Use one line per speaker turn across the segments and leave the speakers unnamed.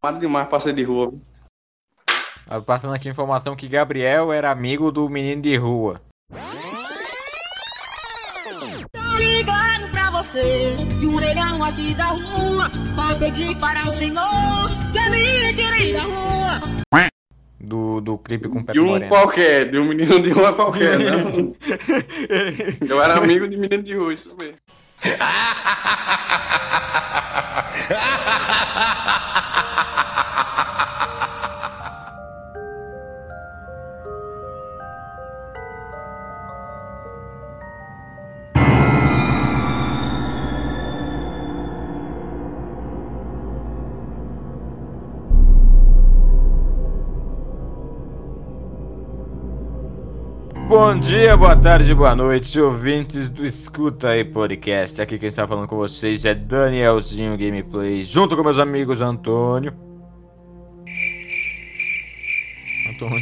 Para demais pra ser de rua.
Passando aqui a informação que Gabriel era amigo do menino de rua.
Tô ligando pra você, de um orelhão aqui da rua. Vai pedir para o senhor que me tire da rua.
Do, do clipe com Pepe
De um
Moreno.
qualquer, de um menino de rua qualquer, não. Eu era amigo de menino de rua, isso mesmo.
Bom dia, boa tarde, boa noite, ouvintes do Escuta aí Podcast. Aqui quem está falando com vocês é Danielzinho Gameplay, junto com meus amigos Antônio. Antônio.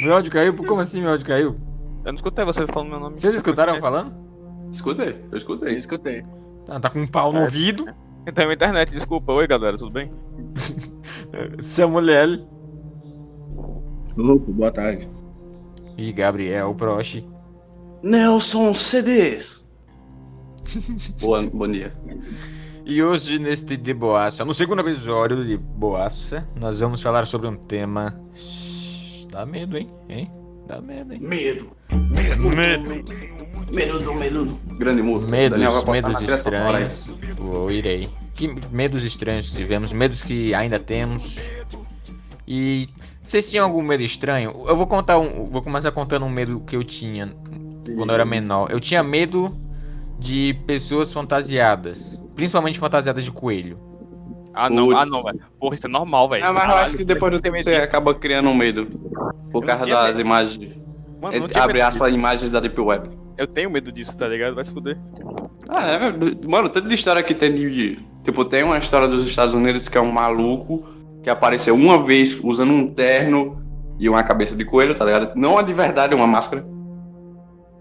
Meu áudio caiu? Como assim meu áudio caiu?
Eu não escutei você falando meu nome.
Vocês escutaram eu falando?
Escutei, eu escutei.
Escutei.
Tá, tá com um pau no ouvido.
Então, minha internet, desculpa. Oi, galera, tudo bem?
Samuel
Opa, boa tarde.
e Gabriel Proche.
Nelson CDs. Boa, bom dia.
E hoje, neste De Boaça, no segundo episódio de Boaça, nós vamos falar sobre um tema. Dá medo, hein? hein? Dá medo, hein?
Medo.
Medo.
Medo do medo. Grande música.
Medos, medos estranhos. Vou, irei. Que medos estranhos tivemos, medos que ainda temos. E vocês tinham algum medo estranho? Eu vou contar um, vou começar contando um medo que eu tinha quando eu era menor. Eu tinha medo de pessoas fantasiadas, principalmente fantasiadas de coelho.
Ah, não,
Putz.
ah, não, velho. Porra, isso é normal, velho.
Ah, mas eu acho que depois do tempo
medo
você
disso.
acaba criando um medo. Por causa das
medo.
imagens.
Mano, eu não tinha
Abre aspas, imagens da Deep Web.
Eu tenho medo disso, tá ligado? Vai se fuder.
Ah, é, mano, tanto de história que tem de. Tipo, tem uma história dos Estados Unidos que é um maluco que apareceu uma vez usando um terno e uma cabeça de coelho, tá ligado? Não a de verdade, uma máscara.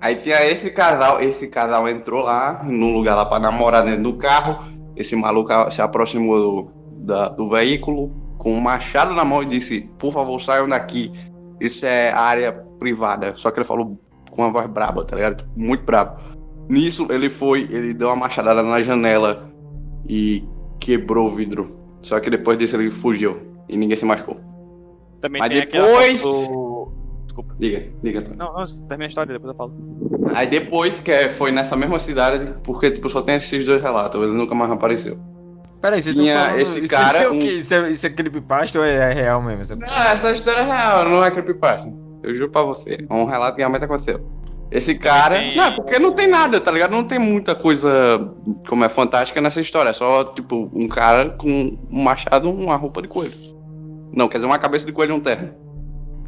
Aí tinha esse casal, esse casal entrou lá, num lugar lá pra namorar dentro do carro. Esse maluco se aproximou do, da- do veículo com um machado na mão e disse: Por favor, saiam daqui. Isso é área privada. Só que ele falou com uma voz braba, tá ligado? Muito brabo. Nisso, ele foi, ele deu uma machadada na janela e quebrou o vidro. Só que depois disso ele fugiu e ninguém se machucou.
Também
Mas depois-
do- Desculpa.
Diga, diga, Antônio.
Não, não, termina a história, depois eu falo.
Aí depois, que é- foi nessa mesma cidade, porque tipo, só tem esses dois relatos, ele nunca mais apareceu.
Peraí, vocês
Tinha
estão falando...
esse
isso,
cara,
isso é o
um-
quê? Isso é, isso é creepypasta ou é real mesmo? Essa-
Ah, essa história é real, não é creepypasta. Eu juro pra você. É um relato que realmente aconteceu. Esse cara.
Tem-
Não, porque não tem nada, tá ligado? Não tem muita coisa como é fantástica nessa história. É só, tipo, um cara com um machado uma roupa de coelho. Não, quer dizer, uma cabeça de coelho e um terno.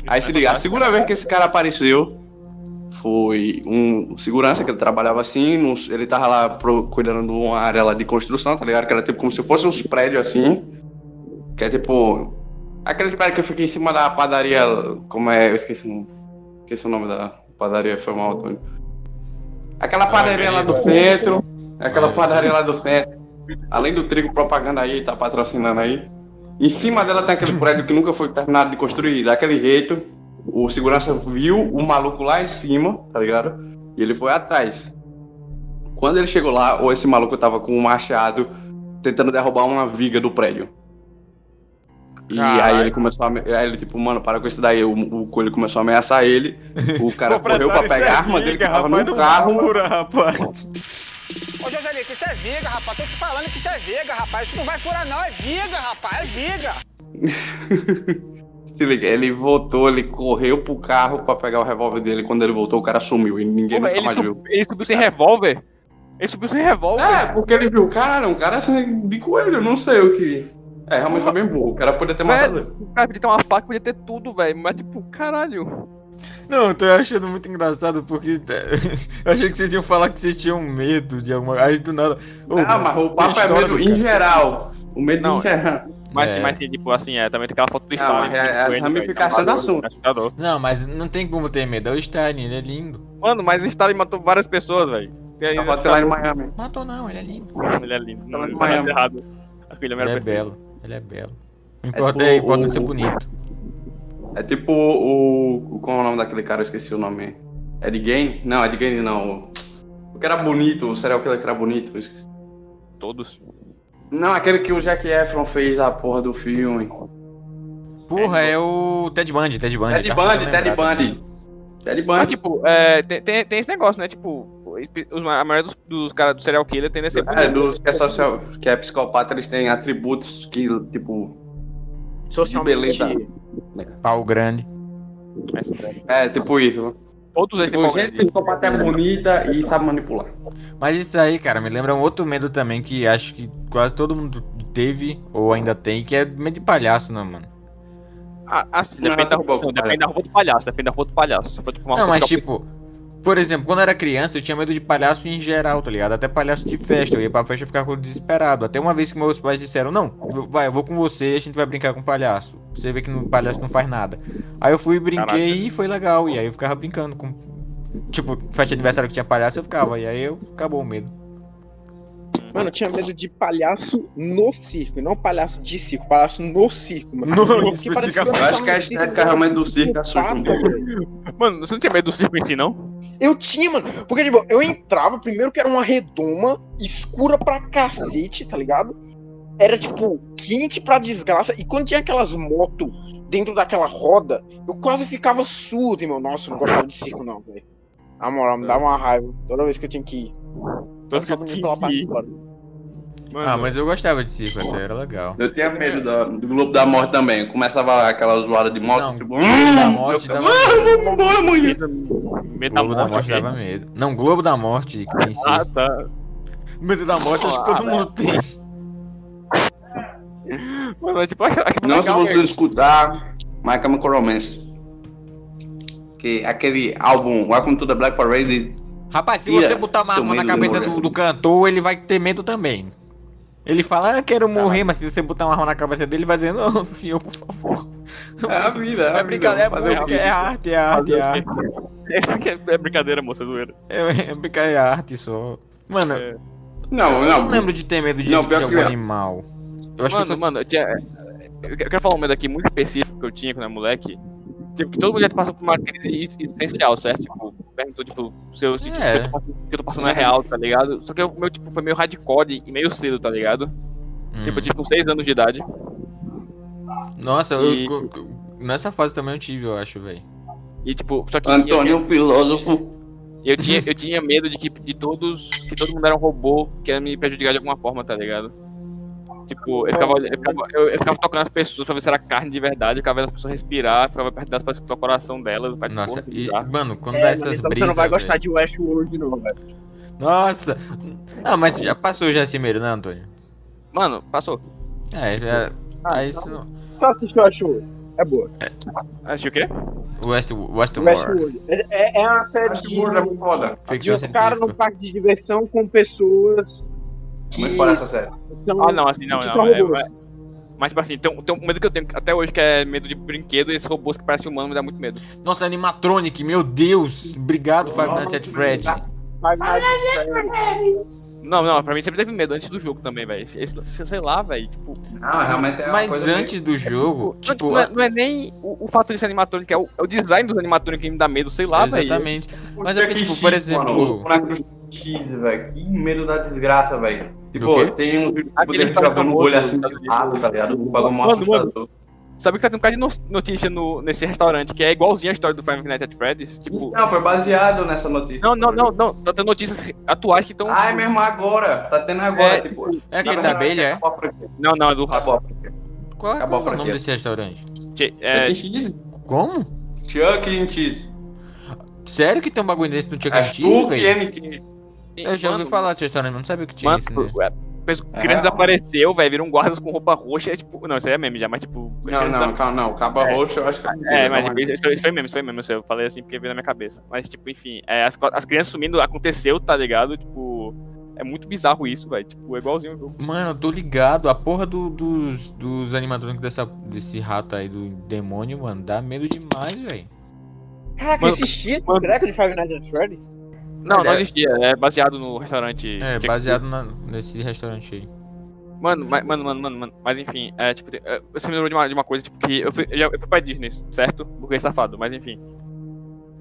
Aí se liga, a segunda vez que esse cara apareceu foi um segurança que ele trabalhava assim, nos- ele tava lá pro- cuidando de uma área lá de construção, tá ligado? Que era tipo como se fosse uns prédios assim. Que é tipo. Aqueles prédios que fica em cima da padaria. Como é? Eu esqueci, esqueci o nome da padaria, foi mal, Antônio. Aquela padaria lá do centro. Aquela padaria lá do centro. Além do trigo propaganda aí, tá patrocinando aí. Em cima dela tem aquele prédio que nunca foi terminado de construir, daquele jeito. O segurança viu o maluco lá em cima, tá ligado? E ele foi atrás. Quando ele chegou lá, ou esse maluco tava com um machado tentando derrubar uma viga do prédio. E
Caralho.
aí ele começou a. Aí ele, tipo, mano, para com isso daí. O, o coelho começou a ameaçar ele. O cara correu pra pegar a arma dele que tava no carro.
Fura, rapaz.
Ô, Joselito, isso é viga, rapaz. Tô te falando que isso é viga, rapaz. Isso não vai furar, não. É viga, rapaz. É viga.
Se liga, ele voltou, ele correu pro carro pra pegar o revólver dele. Quando ele voltou, o cara sumiu e ninguém
Pô,
nunca mais viu.
ele subiu sem revólver? Ele subiu sem revólver?
É, porque ele viu, caralho, um cara assim, de coelho, eu não sei o que. É, realmente foi bem burro. O cara podia ter matado ele.
O cara podia ter uma faca, podia ter tudo, velho. Mas, tipo, caralho.
Não, eu tô achando muito engraçado porque eu achei que vocês iam falar que vocês tinham medo de alguma Aí do nada. Ô,
Ah, mas o papo é medo
do
em geral. O medo
Não,
em geral.
Mas,
É.
mas tipo, assim, é, também tem aquela foto do
Não,
Stalin.
é-
assim,
é
com
as
ele,
ramificações
velho,
do assunto.
assustador.
Não, mas não tem como ter medo. É o Stalin, ele é lindo.
Mano, mas o Stalin matou várias pessoas, velho. E aí,
Eu botei lá em Miami.
Matou não, ele é lindo.
Ele é lindo. Não tá nada
Miami.
errado. Aquele
Ele
era
é
perfeito.
belo. Ele é belo. O importa
tipo
é, importa
o-
ser bonito.
É tipo o, o. Qual é o nome daquele cara? Eu esqueci o nome. Ed Gain? Não, Ed Gain não. O que era bonito, o serial killer que era bonito. eu esqueci.
Todos.
Não, aquele que o Jack Efron fez a porra do filme.
Porra, é o Ted Bundy, Ted Bundy.
Ted
tá
Bundy, Ted. Bundy. Ted
Mas,
Bundy.
tipo, é, tem, tem esse negócio, né? Tipo, os, a maioria dos, dos caras do serial killer tende a ser
É, dos que é, social, que é psicopata, eles têm atributos que, tipo.
Socialmente.
beleza.
Pau grande.
É, tipo isso.
Todos eles têm
Tipo,
qualquer-
gente psicopata é bonita e sabe manipular.
Mas isso aí, cara, me lembra um outro medo também que acho que quase todo mundo teve ou ainda tem, que é medo de palhaço, né, mano?
Ah, assim,
Não,
depende, da
tá
roupa, não, depende da roupa do palhaço, depende da roupa do palhaço. Se for tipo uma
Não, mas
de
tipo, por exemplo, quando eu era criança eu tinha medo de palhaço em geral, tá ligado? Até palhaço de festa, eu ia pra festa e ficava desesperado. Até uma vez que meus pais disseram, não, vai, eu vou com você, a gente vai brincar com palhaço. Você vê que no palhaço não faz nada. Aí eu fui, brinquei
Caraca.
e foi legal. E aí eu ficava brincando com. Tipo, festa de aniversário que tinha palhaço, eu ficava. E aí eu acabou o medo.
Mano, eu tinha medo de palhaço no circo, não palhaço de circo, palhaço no circo, mano.
No-
Porque parecia
Eu acho que a estética realmente do circo é assusta um pouco.
velho.
Mano, você não tinha medo do circo em si, não?
Eu tinha, mano. Porque, tipo, eu entrava, primeiro que era uma redoma, escura pra cacete, tá ligado? Era, tipo, quente pra desgraça. E quando tinha aquelas motos dentro daquela roda, eu quase ficava surdo, irmão. Nossa, eu não gostava de circo, não, velho. Na moral, me dava uma raiva toda vez que eu tinha que ir.
Todo
Todo mundo pela parte de fora.
Mano,
Ah, mas eu gostava de circo, até era legal.
Eu tinha medo da- do Globo da Morte também. Começava aquela zoada de moto,
Não,
tipo.
Globo da
"Hum",
Morte
eu
dava-
"Ah, vamos embora amanhã.
medo, medo
Globo da
morte,
Morte
ok?
dava medo. Não, Globo da Morte que tem
Ah, tá.
Medo da morte acho que todo mundo tem.
Mano, mas, tipo, acho, acho
Não se
legal,
você
velho.
escutar My Chemical Romance. Que aquele álbum Welcome to the Black Parade.
Rapaz, se
Tira
você botar uma arma na cabeça
do
do, do cantor, ele vai ter medo também. Ele fala, ah, quero morrer, mas se você botar uma arma na cabeça dele, ele vai dizer, não, senhor, por favor.
É a vida. É,
É brincadeira, é,
Fazer o
música, é arte, é arte, é arte.
É brincadeira, moça, zoeira.
É, é brincadeira, é arte só. Mano,
É.
Não,
eu
não.
não lembro de ter medo de,
Não,
de
que
algum
é.
animal. Eu acho
Mano,
que eu só...
mano, eu, tinha, eu quero falar um medo aqui muito específico que eu tinha quando era moleque. Tipo, que todo mundo já passou por uma crise ex- existencial, certo? Tipo, perguntou, tipo, se eu senti
É.
que, eu tô passando, que eu tô passando é real, tá ligado? Só que o meu, tipo, foi meio hardcore e meio cedo, tá ligado?
Hum.
Tipo, eu tive com 6 anos de idade.
Nossa, eu-
E-
co- nessa fase também eu tive, eu acho, velho.
E, tipo, só que.
Antônio, o filósofo.
Eu tinha, eu tinha medo de que de todos. que todo mundo era um robô que ia me prejudicar de alguma forma, tá ligado? Tipo, eu ficava, eu ficava, eu, eu ficava tocando as pessoas pra ver se era carne de verdade, eu ficava vendo as pessoas respirar, ficava perto delas pra escutar o coração delas,
Nossa,
porra,
e, mano, quando
É,
dá essas
então
brisas.
você não vai gostar
velho.
de Westworld, não, velho.
Nossa! Ah, mas já passou já esse medo, né, Antônio?
Mano, passou.
É, já.
Ah,
Aí
então-
isso não.
Tu assistiu Westworld? É boa.
Achei o quê?
West, Westworld.
Westworld. É, é- é uma série
que
de,
é foda.
de uns caras num
científica.
parque de diversão com pessoas
Muito foda essa série.
são,
Ah, não, assim, não, não.
são
é-
robôs.
é- mas, tipo assim, tem, um- tem um medo que eu tenho até hoje que é medo de brinquedo e esses robôs que parecem humanos me dá muito medo.
Nossa, animatronic, meu Deus! Obrigado, Five Nights at Fred.
Não, não, pra mim sempre teve medo antes do jogo também, velho. Esse- esse- Sei lá, velho. Tipo,
Não, realmente é
Mas
coisa meio-
antes do jogo,
não,
tipo.
não, é, não é nem o, o fato de ser animatrônico, é o, é o design dos animatrônicos que me dá medo, sei lá, velho.
Exatamente.
Os
Mas é que, tipo, por exemplo-
Mano, os bonecos Cheese, velho. Que medo da desgraça, velho. Tipo, tem um vídeo
que tá
jogando o
famoso
olho assim rato, tá ligado? Um bagulho mó assustador.
Sabe que tá tendo um bocado de no- notícia no, nesse restaurante que é igualzinho a história do Five Nights at Freddy's? Tipo.
Não, foi baseado nessa notícia.
Não, não, não, não. Tá tendo notícias atuais que estão.
Ah, é mesmo agora. Tá tendo agora,
É,
tipo.
É aquele
Não,
da
não,
abelha, é?
Não, não, é do rato.
Acabou a franquia.
Qual, é o nome desse restaurante?
Che- É,
Chuck. Cheese?
Como?
Chuck E. Cheese.
Sério que tem um bagulho desse no Chuck
É
E. Cheese,
Chuck
velho?
E. Cheese.
Eu já ouvi falar desse restaurante, mas não sabia que tinha
Mano,
isso, né?
é, penso-
É
crianças
real.
apareceu, velho, viram guardas com roupa roxa, é tipo. Não, isso aí é meme já, mas tipo.
Não, não, calma, não. Caba
É.
roxo eu acho que é mentira,
É, mas tipo, isso, isso foi mesmo, isso foi mesmo. Eu falei assim porque veio na minha cabeça. Mas, tipo, enfim, é, as, as crianças sumindo aconteceu, tá ligado? Tipo, é muito bizarro isso, velho. Tipo, é igualzinho o jogo.
Mano, eu tô ligado. A porra do- dos, dos animatrônicos dessa, desse rato aí do demônio, mano, dá medo demais, velho.
Caraca,
Mano,
assisti esse
mano.
treco de Five Nights at Freddy's.
Não, não
deve-
existia. É baseado no restaurante.
É,
Chick-
baseado na- nesse restaurante aí.
Mano, mas- mano, mano, mano, mano. Mas enfim, é tipo. é, Você me lembrou de uma, de uma coisa, tipo, que eu fui, eu, já- eu fui pra Disney, certo? Porque safado, mas enfim.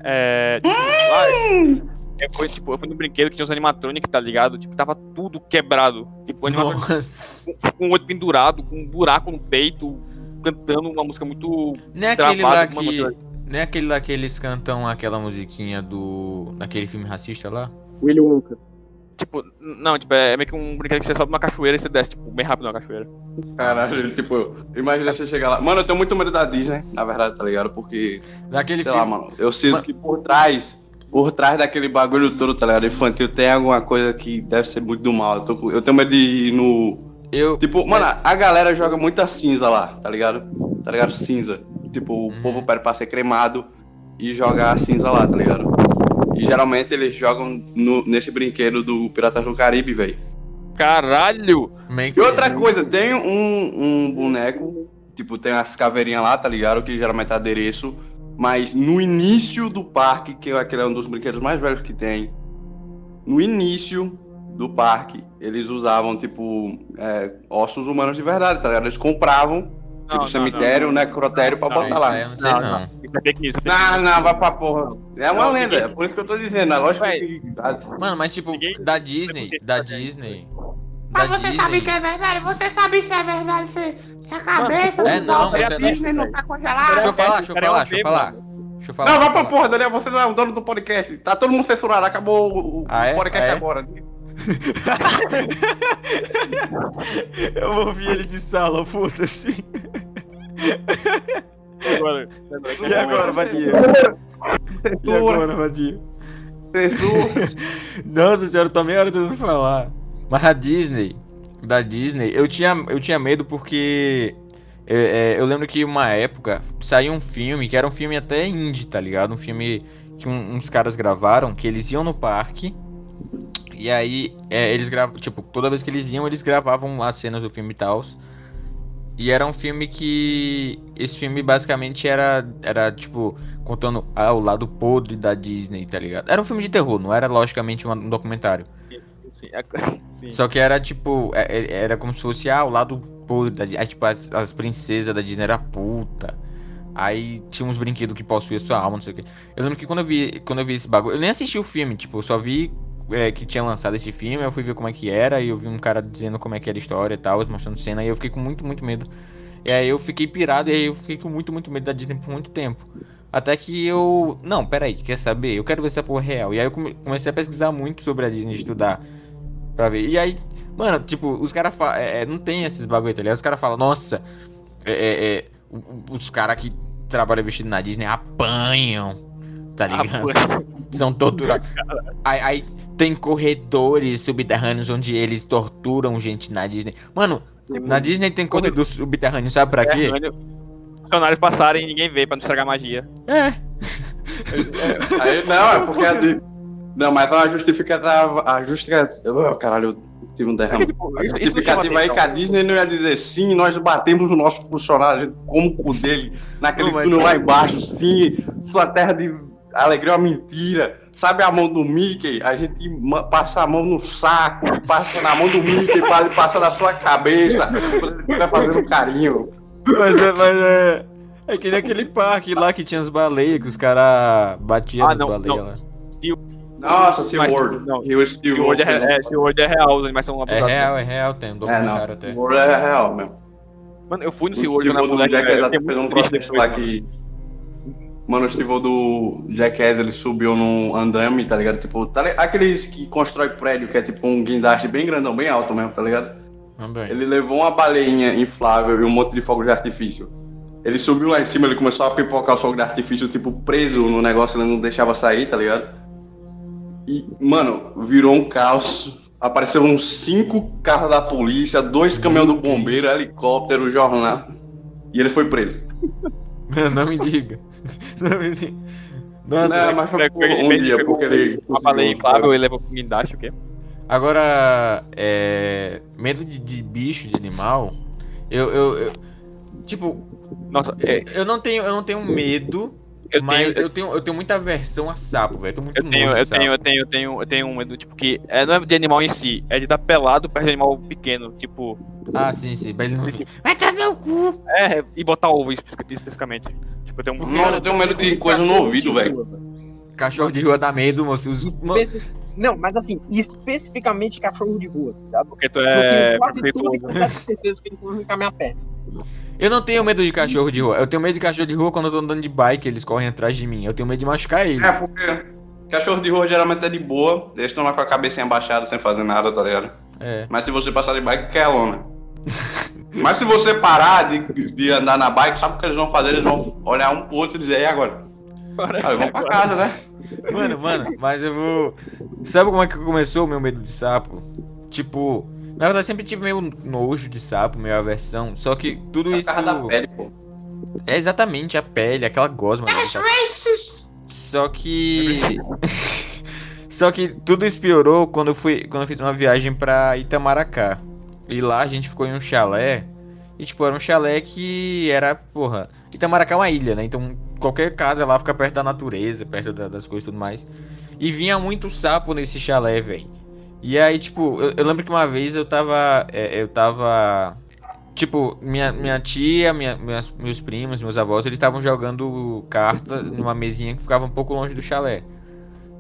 É. Tipo, lá, eu, fui, tipo, eu fui no brinquedo que tinha uns animatronic, tá ligado? Tipo, tava tudo quebrado. Tipo, animatronic com o olho pendurado, com um buraco no peito, cantando uma música muito.
Nem é aquele lá que.
mano,
Nem é aquele lá que eles cantam aquela musiquinha do. daquele filme racista lá?
Willy Wonka.
Tipo, não, tipo, é meio que um brinquedo que você sobe uma cachoeira e você desce, tipo, bem rápido na cachoeira.
Caralho, tipo, imagina você chegar lá. Mano, eu tenho muito medo da Disney, na verdade, tá ligado? Porque,
Daquele
sei
filme.
lá, mano, eu sinto
Mano-
que por trás, por trás daquele bagulho todo, tá ligado? Infantil, tem alguma coisa que deve ser muito do mal. Eu, tô eu tenho medo de ir no.
Eu.
Tipo, mano,
Mas-
a galera joga muita cinza lá, tá ligado? Tá ligado? Cinza. Tipo, o
Uhum.
povo pede pra ser cremado e jogar a cinza lá, tá ligado? E geralmente eles jogam no- nesse brinquedo do Piratas do Caribe, velho.
Caralho!
meio que-
E outra coisa, tem um, um boneco, tipo, tem as caveirinhas lá, tá ligado? Que geralmente é adereço. Mas no início do parque, que é aquele é um dos brinquedos mais velhos que tem, no início do parque, eles usavam, tipo, é, ossos humanos de verdade, tá ligado? Eles compravam,
Não, não,
cemitério,
não,
necrotério pra
não,
botar lá.
eu não sei
Não,
não.
É é
Não, não, vai pra porra. É uma
Não,
lenda,
ninguém-
é por isso que eu tô dizendo, é lógico que...
Mano, mas tipo,
Ninguém-
da Disney. Da Disney.
Mas
da
você
Disney.
sabe que é verdade? Você sabe se é verdade, se, se a cabeça
É,
do
não, você não-
Disney não tá
Deixa
congelada?
eu falar, deixa eu
é
falar, deixa eu falar. Deixa eu falar.
Não, vai
deixa
pra porra, Daniel, você não é o dono do podcast. Tá todo mundo censurado, acabou o,
Ah, é?
podcast
Ah, é?
agora.
falar. Eu vou ouvir ele de sala, foda-se.
Agora,
E agora, Vadia? E agora, Vadia?
censura.
Nossa senhora, eu tô meia hora tentando falar. Mas a Disney, da Disney, eu tinha, eu tinha medo porque é, é, eu lembro que uma época saiu um filme, que era um filme até indie, tá ligado? Um filme que um- uns caras gravaram, que eles iam no parque. E aí, é, eles gravam, tipo, toda vez que eles iam, eles gravavam as cenas do filme e tal. E era um filme que. Esse filme basicamente era, era tipo, contando ah, o lado podre da Disney, tá ligado? Era um filme de terror, não era logicamente um, um documentário.
sim, sim.
Só que era tipo, é- é- era como se fosse, ah, o lado podre da Disney. Tipo, as, as princesas da Disney era puta. Aí tinha uns brinquedos que possuíam sua alma, não sei o que. Eu lembro que quando eu vi, quando eu vi esse bagulho, eu nem assisti o filme, tipo, eu só vi é, que tinha lançado esse filme, eu fui ver como é que era, e eu vi um cara dizendo como é que era a história e tal, mostrando cena, e eu fiquei com muito, muito medo. E aí eu fiquei pirado, e aí eu fiquei com muito, muito medo da Disney por muito tempo. Até que eu. Não, peraí, quer saber? Eu quero ver se é porra real. E aí eu come- comecei a pesquisar muito sobre a Disney, estudar pra ver. E aí, mano, tipo, os caras falam. É, é, não tem esses bagulho, tá ligado? Os caras falam, nossa, é, é, é, os caras que trabalham vestido na Disney apanham, tá
Ah,
ligado?
pô.
São torturados. Aí, aí tem corredores subterrâneos onde eles torturam gente na Disney. Mano, na Disney tem corredor subterrâneo, sabe pra quê?
É, Os funcionários passarem e ninguém vê pra não estragar magia.
É.
Aí, não, é porque a de... Não, mas a justificativa. A justificativa. Oh, caralho, eu tive um derrame.
tipo,
A justificativa aí que a. Disney não ia dizer sim, nós batemos o nosso funcionário, come o cu dele naquele túnel lá embaixo, sim, sua terra de alegria é uma mentira. Sabe a mão do Mickey? A gente passa a mão no saco, passa na mão do Mickey passar na sua cabeça, estiver fazendo um carinho.
Mas é, mas é. É que nem aquele parque lá que tinha as baleias, que os caras batiam
Ah,
nas
não,
baleias
não.
lá.
Nossa, Word.
não,
He was still
Se o Word é, é, se o Word é real, os animais são
É real, é real, tem um
É,
documentário
não.
até.
O Word é real mesmo.
Mano, eu fui no SeaWorld velho. Eu
até
fiquei
fez um lá que. Mano, o Steve do Jackass ele subiu num andame, tá ligado? Tipo, tá li- aqueles que constrói prédio, que é tipo um guindaste bem grandão, bem alto mesmo, tá ligado?
Também.
Ele levou uma baleinha inflável e um monte de fogo de artifício. Ele subiu lá em cima, ele começou a pipocar o fogo de artifício, tipo, preso no negócio, ele não deixava sair, tá ligado? E, mano, virou um caos. Apareceram uns cinco carros da polícia, dois caminhões do bombeiro, helicóptero, jornal. E ele foi preso.
Não me diga. Não me diga. Nossa,
Não, mas foi por um
ele
dia, porque ele.
Uma baleia inflável e levou pro guindaste, o quê?
Agora, é. Medo de, de bicho, de animal. Eu, eu, eu- Tipo,
Nossa, é,
eu não tenho, eu não tenho medo
Eu
Mas
tenho,
eu tenho, eu tenho muita aversão a sapo, velho. Tô muito
Eu tenho, eu tenho, eu tenho, eu tenho, eu tenho um medo, tipo, que é, não é de animal em si, é de estar pelado perto de animal pequeno, tipo,
Ah, sim, sim. Mas ele não...
Vai tomar meu cu.
é, e botar ovo espe- especificamente. Tipo, eu tenho um.
Nossa, eu tenho medo de coisa no ouvido, velho.
Cachorro de rua dá medo, moço. Os...
Não, mas assim, especificamente cachorro de rua, tá?
Porque tu
eu
é
tenho quase toda e
preconceituoso.
completa certeza que eles vão arrancar minha perna.
Eu não tenho medo de cachorro de rua. Eu tenho medo de cachorro de rua quando eu tô andando de bike, eles correm atrás de mim. Eu tenho medo de machucar eles.
É, porque cachorro de rua geralmente é de boa, eles estão lá com a cabecinha baixada sem fazer nada, tá ligado?
É.
Mas se você passar de bike, quer lona. Mas se você parar de, de andar na bike, sabe o que eles vão fazer? Eles vão olhar um pro outro e dizer, e agora? Aí vão pra casa, né?
Mano, mano, mas eu vou. Sabe como é que começou o meu medo de sapo? Tipo, na verdade, eu sempre tive meio nojo de sapo, meio aversão. Só que tudo
É por
isso.
da pele, pô.
É exatamente a pele, aquela gosma.
That's racist.
Só que. Só que tudo isso piorou quando eu fui. Quando eu fiz uma viagem pra Itamaracá. E lá a gente ficou em um chalé. E tipo, era um chalé que era, porra. Itamaracá é uma ilha, né? Então qualquer casa lá fica perto da natureza, perto da- das coisas e tudo mais. E vinha muito sapo nesse chalé, velho. E aí, tipo, eu, eu lembro que uma vez eu tava. é, eu tava. Tipo, minha, minha tia, minha, minhas- meus primos, meus avós, eles estavam jogando carta numa mesinha que ficava um pouco longe do chalé.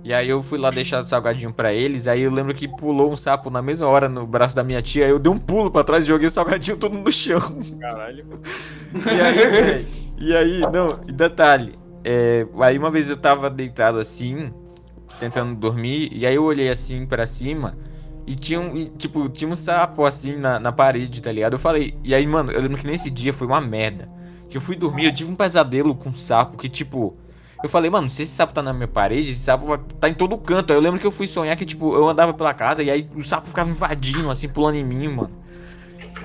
E aí eu fui lá deixar salgadinho pra eles, aí eu lembro que pulou um sapo na mesma hora no braço da minha tia, aí eu dei um pulo pra trás e joguei o salgadinho todo no chão.
Caralho.
E aí, e aí, não, detalhe, é, aí uma vez eu tava deitado assim, tentando dormir, e aí eu olhei assim pra cima, e tinha um, e, tipo, tinha um sapo assim na, na parede, tá ligado? Eu falei, e aí, mano, eu lembro que nesse dia foi uma merda. Que eu fui dormir, eu tive um pesadelo com um sapo que, tipo, eu falei, mano, se esse sapo tá na minha parede, esse sapo tá em todo canto. Aí eu lembro que eu fui sonhar que, tipo, eu andava pela casa e aí o sapo ficava invadindo, assim, pulando em mim, mano.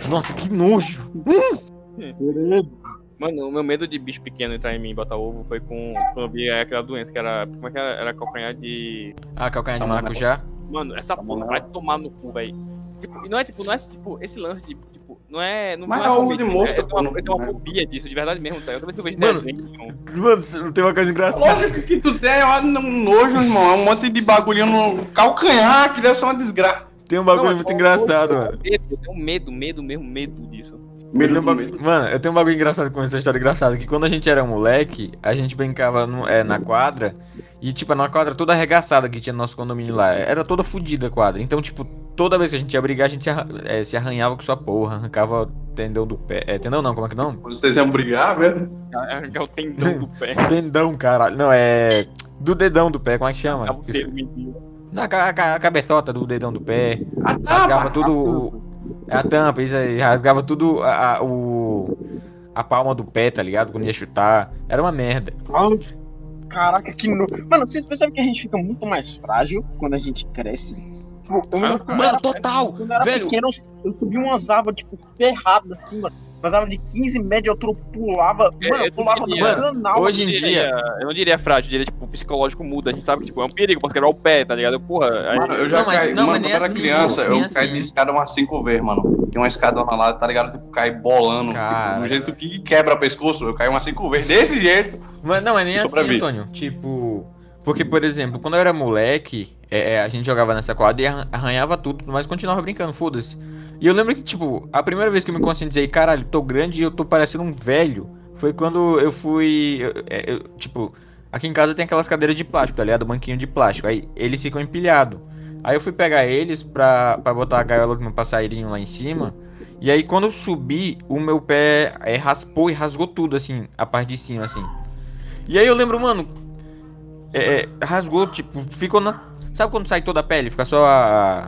Nossa, que nojo.
Mano, o meu medo de bicho pequeno entrar em mim e botar ovo foi com. Quando eu vi aquela doença que era. Como é que era? Era calcanhar de.
Ah, calcanhar de maracujá?
Mano, essa porra vai tomar no cu, velho. Tipo, e não é tipo, não é tipo, esse lance de. Tipo, não é. Não,
Mas
não
é
é
ovo de
disso,
mosca,
é, eu tenho uma, eu tenho uma
não-
fobia disso, de verdade mesmo, tá? Eu que eu vejo
Mano,
desenho.
Mano, tem uma coisa engraçada.
Lógico que tu tem é um nojo, irmão. É um monte de bagulhinho no calcanhar, que deve ser uma desgraça.
Tem um bagulho
Não, é
muito engraçado, mano.
Medo, eu tenho medo, medo mesmo, medo disso.
Eu um bagulho- Mano, eu tenho um bagulho engraçado com essa história engraçada. Que quando a gente era moleque, a gente brincava no- é, na quadra. E, tipo, na quadra toda arregaçada que tinha no nosso condomínio lá. Era toda fodida a quadra. Então, tipo, toda vez que a gente ia brigar, a gente se, arra- é, se arranhava com sua porra. Arrancava o tendão do pé. É, tendão não, como é que não?
Vocês iam brigar, velho?
Arrancar o tendão do pé.
Tendão, caralho. Não, é. Do dedão do pé, como é que chama?
Arrancava o dedo mindinho.
Na ca- ca- cabeçota do dedão do pé.
Ah,
Rasgava tudo. O- A tampa, isso aí. Rasgava tudo a, a- o. A palma do pé, tá ligado? Quando ia chutar. Era uma merda.
Caraca, que no... Mano, vocês percebem que a gente fica muito mais frágil quando a gente cresce? Tipo, eu me lembro
Mano, total!
Quando eu era
Velho,
pequeno, eu- subi umas árvores, tipo, ferradas, assim, mano. Umas árvores de 15 metros, eu pulava.
É,
Mano, eu pulava no
diria-
canal.
hoje em
Eu
dia-
diria- Eu não diria frágil, eu diria, tipo, o psicológico muda. A gente sabe que, tipo, é um perigo, pode quebrar o pé, tá ligado? Porra, aí...
Mano, eu já
Não, mas-
caí.
não,
mano, quando eu era
assim,
criança, eu caí
assim.
de escada umas cinco vezes, mano. Tem uma escadona lá, tá ligado? Tipo, caí bolando.
Cara.
Tipo, do jeito que quebra o pescoço, eu caí umas cinco vezes. Desse jeito.
Mas não, é nem assim. Antônio. Tipo. Porque, por exemplo, quando eu era moleque, é, é, a gente jogava nessa quadra e arran- arranhava tudo, mas continuava brincando, foda-se. E eu lembro que, tipo, a primeira vez que eu me conscientizei, caralho, tô grande e eu tô parecendo um velho, foi quando eu fui. eu- é, eu- tipo, aqui em casa tem aquelas cadeiras de plástico, tá ligado? Banquinho de plástico. Aí eles ficam empilhados. Aí eu fui pegar eles pra, pra botar a gaiola do meu passarinho lá em cima. E aí quando eu subi, o meu pé é, raspou e rasgou tudo, assim, a parte de cima, assim. E aí eu lembro, mano, é, é, rasgou, tipo, ficou na. Sabe quando sai toda a pele? Fica só a,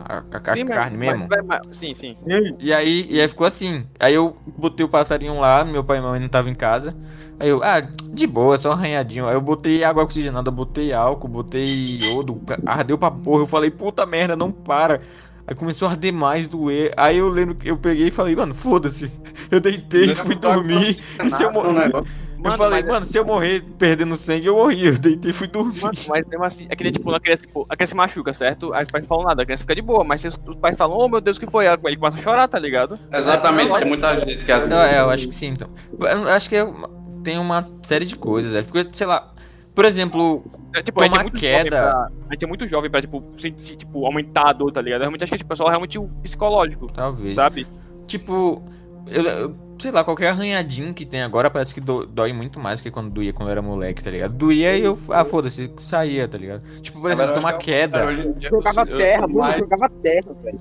a- a-
Sim, mas-
carne mesmo?
mas- mas- sim, sim.
E aí, e aí ficou assim. Aí eu botei o passarinho lá, meu pai e minha mãe não estavam em casa. Aí eu, ah, de boa, só um arranhadinho. Aí eu botei água oxigenada, botei álcool, botei iodo, ardeu pra porra. Eu falei, puta merda, não para. Aí começou a arder mais, doer. Aí eu lembro que eu peguei e falei, mano, foda-se. Eu deitei, fui dormir. E se eu morrer.
Né?
Eu
Mano,
falei,
mas-
mano, se eu morrer perdendo sangue, eu morri. Eu deitei e fui dormir.
Mano, mas mesmo assim, é que nem, tipo, a criança, tipo, a criança se machuca, certo? Aí os pais não falam nada, a criança fica de boa, mas se os, os pais falam, oh meu Deus, o que foi? Ele começa a chorar, tá ligado?
Exatamente, tem muita gente que às
Não, é, eu acho que sim, então. Eu acho que eu- tem uma série de coisas, velho. Porque, sei lá, Por exemplo,
É, tipo, a gente é
Tomar
muito
queda.
jovem pra, a gente é muito jovem pra, tipo, sentir, tipo, aumentar a dor, tá ligado? Eu realmente acho que tipo, é só realmente o psicológico,
talvez.
sabe?
Tipo, eu, eu- sei lá, qualquer arranhadinho que tem agora parece que do- dói muito mais que quando doía quando eu era moleque, tá ligado? Doía e eu, ah, foda-se, saía, tá ligado? Tipo, por exemplo, tomar queda.
Jogava terra, mano, jogava terra, velho.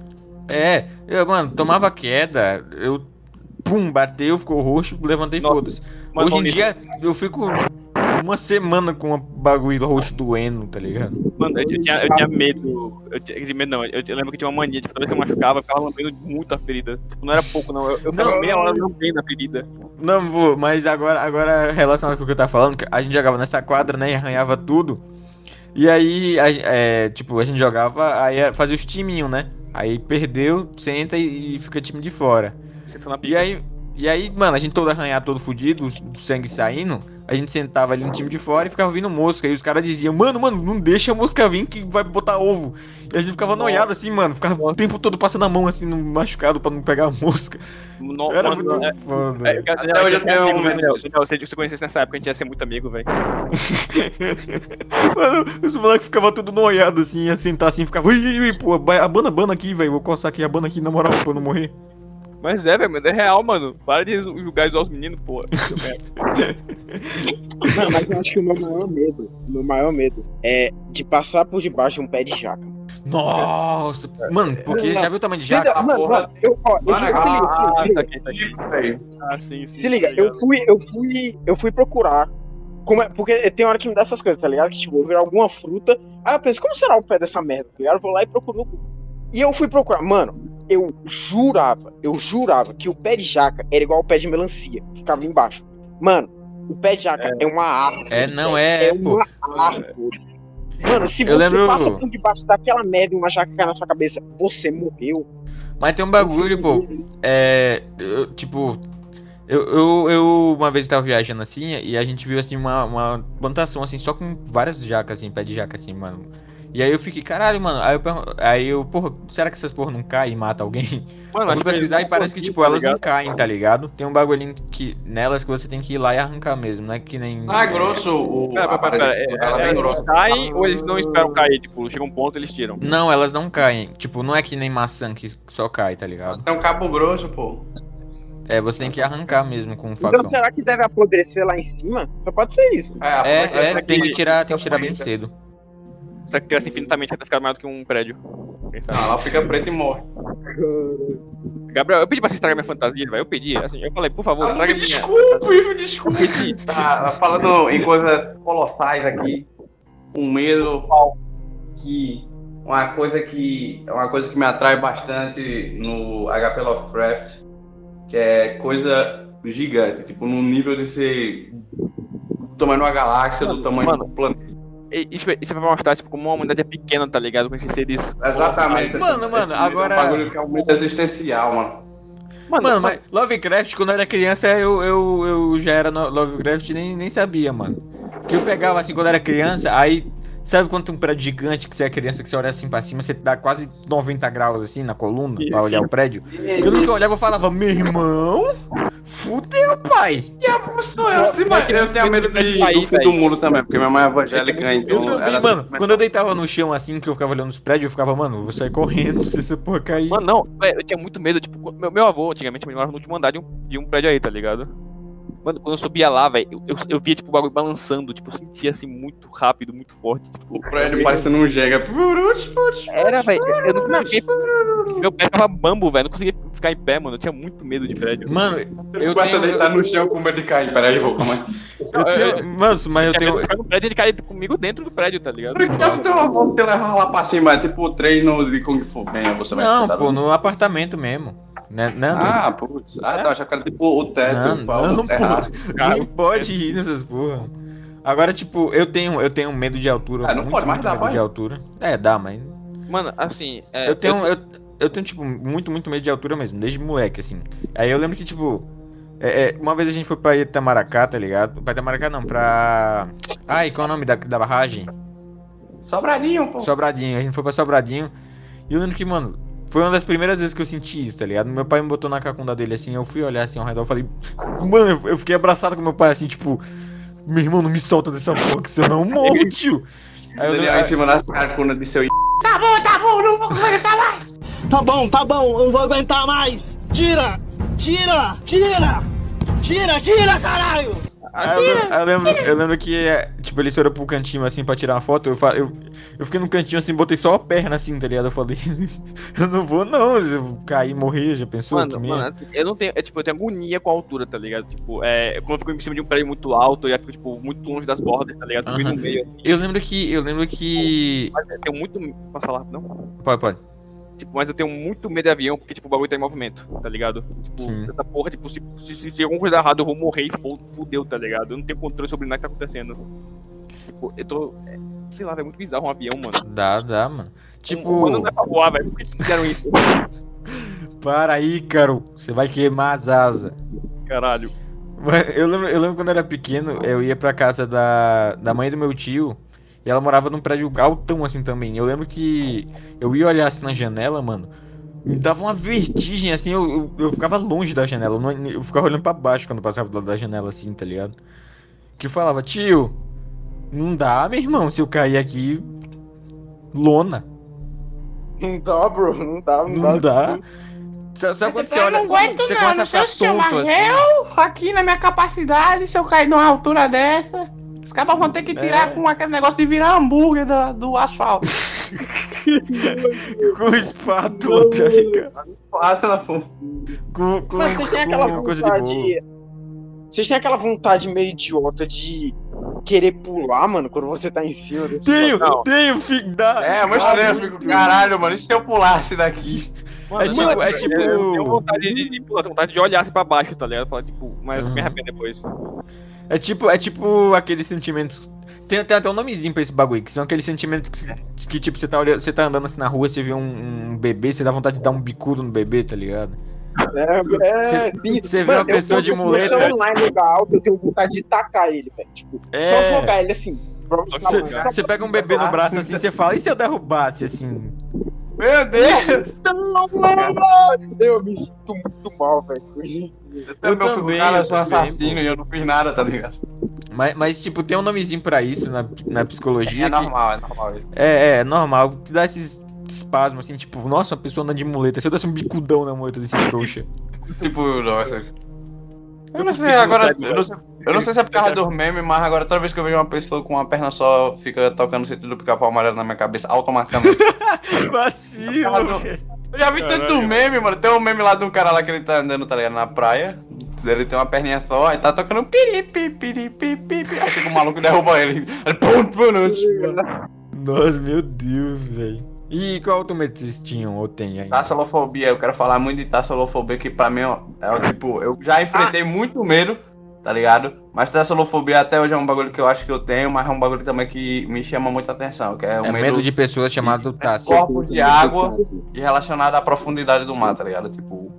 É, eu, mano, tomava queda, eu. Pum, bateu, ficou roxo, levantei, foda-se. Hoje em dia, eu fico uma semana com um bagulho roxo doendo, tá ligado?
Mano, eu, eu tinha, eu tinha medo. Eu tinha, dizer, medo não, eu, eu lembro que tinha uma mania, tipo, toda vez que eu machucava, eu ficava lambendo muito a ferida. Tipo, não era pouco, não. Eu, eu ficava
Não,
meia hora lambendo a ferida.
Não, vou, mas agora, agora relacionado com o que eu tava falando, a gente jogava nessa quadra, né, e arranhava tudo. E aí, a, é, tipo, a gente jogava, aí é, fazia os timinhos, né? Aí perdeu, senta e, e fica time de fora. E aí, e aí, mano, a gente todo arranhado, todo fudido, o sangue saindo, a gente sentava ali no time de fora e ficava vindo mosca. E os caras diziam, mano, mano, não deixa a mosca vir que vai botar ovo. E a gente ficava noiado assim, mano, ficava o tempo todo passando a mão assim no machucado pra não pegar a mosca.
No,
Era
mano,
muito
é,
foda.
é, cara,
Até hoje eu
é amigo, Se você conhecesse nessa época, a gente ia ser muito amigo, velho.
Mano, os moleques ficavam tudo noiado assim, ia sentar assim, ficava, ui, ui, ui, pô, ba- abana, abana aqui, velho, vou coçar aqui, abana aqui na moral pra eu não morrer.
Mas é, velho, mas é real, mano. Para de julgar os meninos, pô.
Mano, mas eu acho que o meu maior medo, o meu maior medo é de passar por debaixo de um pé de jaca.
Nossa, mano, porque já viu o tamanho de jaca?
Mano,
porra.
eu, ó, eu
ah,
tá aqui, tá aqui. Ah, sim, sim.
Se liga,
tá
eu fui, eu fui, eu fui procurar. Como é, porque tem hora que me dá essas coisas, tá ligado? Que tipo, eu ver alguma fruta. Aí eu penso, como será o pé dessa merda? Tá ligado? Eu vou lá e procuro. no Google. E eu fui procurar. Mano, eu jurava, eu jurava que o pé de jaca era igual ao pé de melancia. Ficava embaixo. Mano, o pé de jaca é, uma árvore.
É, não é,
É
pô.
uma árvore. Mano, se
Eu
você
lembro-
passa por debaixo daquela merda e uma jaca cai na sua cabeça, você morreu.
Mas tem um bagulho, pô, é, eu, tipo, eu, eu, eu uma vez tava viajando assim e a gente viu assim uma, uma plantação assim, só com várias jacas assim, pé de jaca assim, mano. E aí eu fiquei, caralho, mano. Aí eu, aí eu porra, será que essas porra não caem e mata alguém?
Mano,
Eu fui pesquisar e parece que, tipo,
conseguem,
elas
tá
não caem, tá ligado? Tem um bagulhinho que nelas que você tem que ir lá e arrancar mesmo, não é que nem.
Ah, é grosso o.
Pera, pera, pera, É,
é bem
elas caem ou eles não esperam cair? Tipo, chega um ponto eles tiram.
Não, elas não caem. Tipo, não é que nem maçã que só cai, tá ligado?
Tem um cabo grosso, pô.
É, você tem que arrancar mesmo com um facão.
Então será que deve apodrecer lá em cima? Só pode ser isso.
É, é,
essa
tem que tirar, tem que tirar bem cedo.
Só que cresce infinitamente até ficar maior do que um prédio.
Não, ela fica preta e morre.
Gabriel, eu pedi pra você estragar minha fantasia, velho. Eu pedi, assim, eu falei, por favor,
Ah,
estraga
me
minha.
desculpe, me desculpe.
Eu pedi.
Tá, falando em coisas colossais aqui, um medo que uma coisa que uma coisa que me atrai bastante no HP Lovecraft, que é coisa gigante, tipo no nível de ser do tamanho de uma galáxia, do tamanho
Mano.
do planeta.
Isso, é- isso é pra mostrar, tipo, como uma humanidade é pequena, tá ligado? Com esses seres.
Exatamente.
Mano, mano,
Esse
agora-
É um bagulho que é um medo existencial, mano.
Mano, mas Lovecraft, quando eu era criança, eu, eu, eu já era no Lovecraft e nem, nem sabia, mano. Que eu pegava assim quando eu era criança, aí. Sabe quando tem um prédio gigante que você é criança, que você olha assim pra cima, você dá quase 90 graus assim na coluna
Sim,
pra olhar o prédio? Eu nunca olhava e falava, meu irmão, fudeu, pai.
Sou eu, sim, mas eu tenho medo de, do fim do mundo também, porque minha mãe é evangélica, então
Eu também, mano,
sempre-
quando eu deitava no chão assim, que eu ficava olhando os prédios, eu ficava, mano, eu vou sair correndo se essa porra cair.
Mano, não, velho, eu tinha muito medo, tipo, meu, meu avô, antigamente, ele morava no último andar de um, de um prédio aí, tá ligado? Mano, quando eu subia lá, velho, eu, eu, eu via, tipo, o bagulho balançando, tipo, eu sentia, assim, muito rápido, muito forte, tipo...
O prédio parecendo um Jenga.
Era, velho, eu não conseguia... Meu pé ficava bambo, velho, não conseguia ficar em pé, mano, eu tinha muito medo de prédio.
Mano, eu
Começa a
tenho.
deitar no chão com medo de cair. Peraí, vou, calma aí.
Eu tenho. Mano, mas eu tenho.
no prédio, ele caía comigo dentro do prédio, tá ligado?
Eu tenho vou te levar lá pra cima, é tipo o treino de Kung Fu. Venha, você vai
Não, pô, no apartamento mesmo. Né, André?
Ah, putz. Ah, tá, achava que era tipo o teto,
Não,
o pau,
não, pô. pode ir nessas porra. Agora, tipo, eu tenho, eu tenho medo de altura.
Ah, não
muito,
pode mais dar,
medo
vai.
de altura. É, dá, mas.
Mano, assim, é,
eu tenho. Eu, eu tenho, tipo, muito, muito medo de altura mesmo, desde moleque, assim. Aí eu lembro que, tipo. é, é, uma vez a gente foi pra Itamaracá, tá ligado? Pra Itamaracá não, pra. Ai, qual é o nome da, da barragem?
Sobradinho, pô.
Sobradinho. A gente foi pra Sobradinho. E eu lembro que, mano, foi uma das primeiras vezes que eu senti isso, tá ligado? Meu pai me botou na cacunda dele assim, eu fui olhar assim ao redor, eu falei, mano, eu- fiquei abraçado com meu pai assim, tipo, meu irmão, não me solta dessa porra, que senão eu morro, tio. Aí eu,
Ele aí em cima das carcunas de seu
Tá bom, tá bom, não vou aguentar mais.
Tá bom, tá bom, eu não vou aguentar mais. Tira! Tira! Tira! Tira, tira, caralho!
Aí eu, eu lembro, eu lembro que, é, tipo, ele olhou pro cantinho assim pra tirar uma foto. Eu, eu, eu fiquei no cantinho assim, botei só a perna assim, tá ligado? Eu falei, eu não vou não, se eu cair e morrer, já pensou?
Mano, mano, assim, eu não tenho. É, tipo, eu tenho agonia com a altura, tá ligado? Tipo, é. Quando eu fico em cima de um prédio muito alto, eu já fico, tipo, muito longe das bordas, tá ligado? Meio assim.
Eu lembro que. Eu lembro que.
Mas eu tenho muito. Posso falar? Não?
Pode, pode.
Tipo, mas eu tenho muito medo de avião, porque, tipo, o bagulho tá em movimento, tá ligado? Tipo,
Sim.
essa porra, tipo, se, se, se, alguma coisa errada, eu vou morrer e fudeu, tá ligado? Eu não tenho controle sobre nada que tá acontecendo. Tipo, eu tô. é, sei lá, é muito bizarro um avião, mano.
Dá, dá, mano.
Um,
Tipo,
mano, não é pra voar, velho. Por que fizeram isso?
para aí, Caro. Você vai queimar as asas.
Caralho.
Eu lembro, eu lembro quando eu era pequeno, eu ia pra casa da, da mãe do meu tio. E ela morava num prédio altão assim também. Eu lembro que eu ia olhar assim na janela, mano. Me dava uma vertigem, assim, eu, eu, eu ficava longe da janela. Eu, não- eu ficava olhando pra baixo quando passava do lado da janela, assim, tá ligado? Que eu falava, tio, não dá, meu irmão, se eu cair aqui. Lona.
Não dá, bro. Não dá, não,
Não dá.
desculpa.
Sabe, sabe quando você
eu
olha.
não aguento
Você
não,
começa
não
a
sei
ficar tonto assim.
eu, aqui na minha capacidade, se eu cair numa altura dessa, os caras vão ter que tirar
É.
com aquele negócio de virar hambúrguer do, do asfalto.
Com espátula, tá ligado?
Passa na porra.
Com, com,
Mas vocês têm aquela vontade. Vocês têm aquela vontade meio idiota de querer pular, mano, quando você tá em cima desse.
Tenho,
Não.
tenho, filho da.
É, uma estranha, eu fico, caralho, mano, e se eu pulasse daqui?
Mano,
É tipo-
mano,
é tipo-
Eu tenho vontade de, de pular, tenho vontade de olhar assim pra baixo, tá ligado? Falar, tipo, mas eu me
Uhum.
arrependo depois.
É tipo, é tipo aqueles sentimentos. Tem, tem até um nomezinho pra esse bagulho, que são aqueles sentimentos que, que, tipo, você tá, olhando, você tá andando assim na rua, você vê um, um bebê, você dá vontade de dar um bicudo no bebê, tá ligado?
É, é,
Você-
sim.
você vê
Mano,
uma pessoa
eu,
de muleta.
Eu celular em lugar alto, eu tenho vontade de tacar ele, velho. Tipo,
É.
só jogar ele assim.
Você pega um bebê no braço assim, você fala, e se eu derrubasse assim?
Meu Deus!
Não, mano! Eu me sinto muito mal, velho. com isso.
Eu
Eu fico,
também,
cara,
eu
eu sou
também,
assassino e eu não fiz nada, tá ligado?
Mas, mas, tipo, tem um nomezinho pra isso na, na psicologia.
É
que-
normal, é normal isso.
É, é normal, que dá esses espasmos assim, tipo, nossa, uma pessoa anda de muleta. Se eu desse um bicudão na muleta desse trouxa.
Tipo, nossa. Eu não sei,
não
agora. Eu não sei, eu não sei se é por causa dos memes, mas agora toda vez que eu vejo uma pessoa com uma perna só, fica tocando o sentido do pica-pau amarelo na minha cabeça automaticamente.
Vacilo, velho.
Eu já vi tanto meme, mano. Tem um meme lá de um cara lá que ele tá andando, tá ligado? Na praia. Ele tem uma perninha só, aí tá tocando piri, piri, piri, piri, piri. Aí chega o maluco e derruba ele. Aí, pum, pum.
Nossa, meu Deus, velho. E qual outro medo vocês tinham ou tem ainda?
Tassolofobia, eu quero falar muito de tassolofobia, que pra mim ó, é o tipo, eu já enfrentei muito medo, tá ligado? Mas tassolofobia até hoje é um bagulho que eu acho que eu tenho, mas é um bagulho também que me chama muita atenção, que é o
É
medo,
medo de pessoas chamado Tássio.
corpos de água e relacionado à profundidade do mar, tá ligado? Tipo,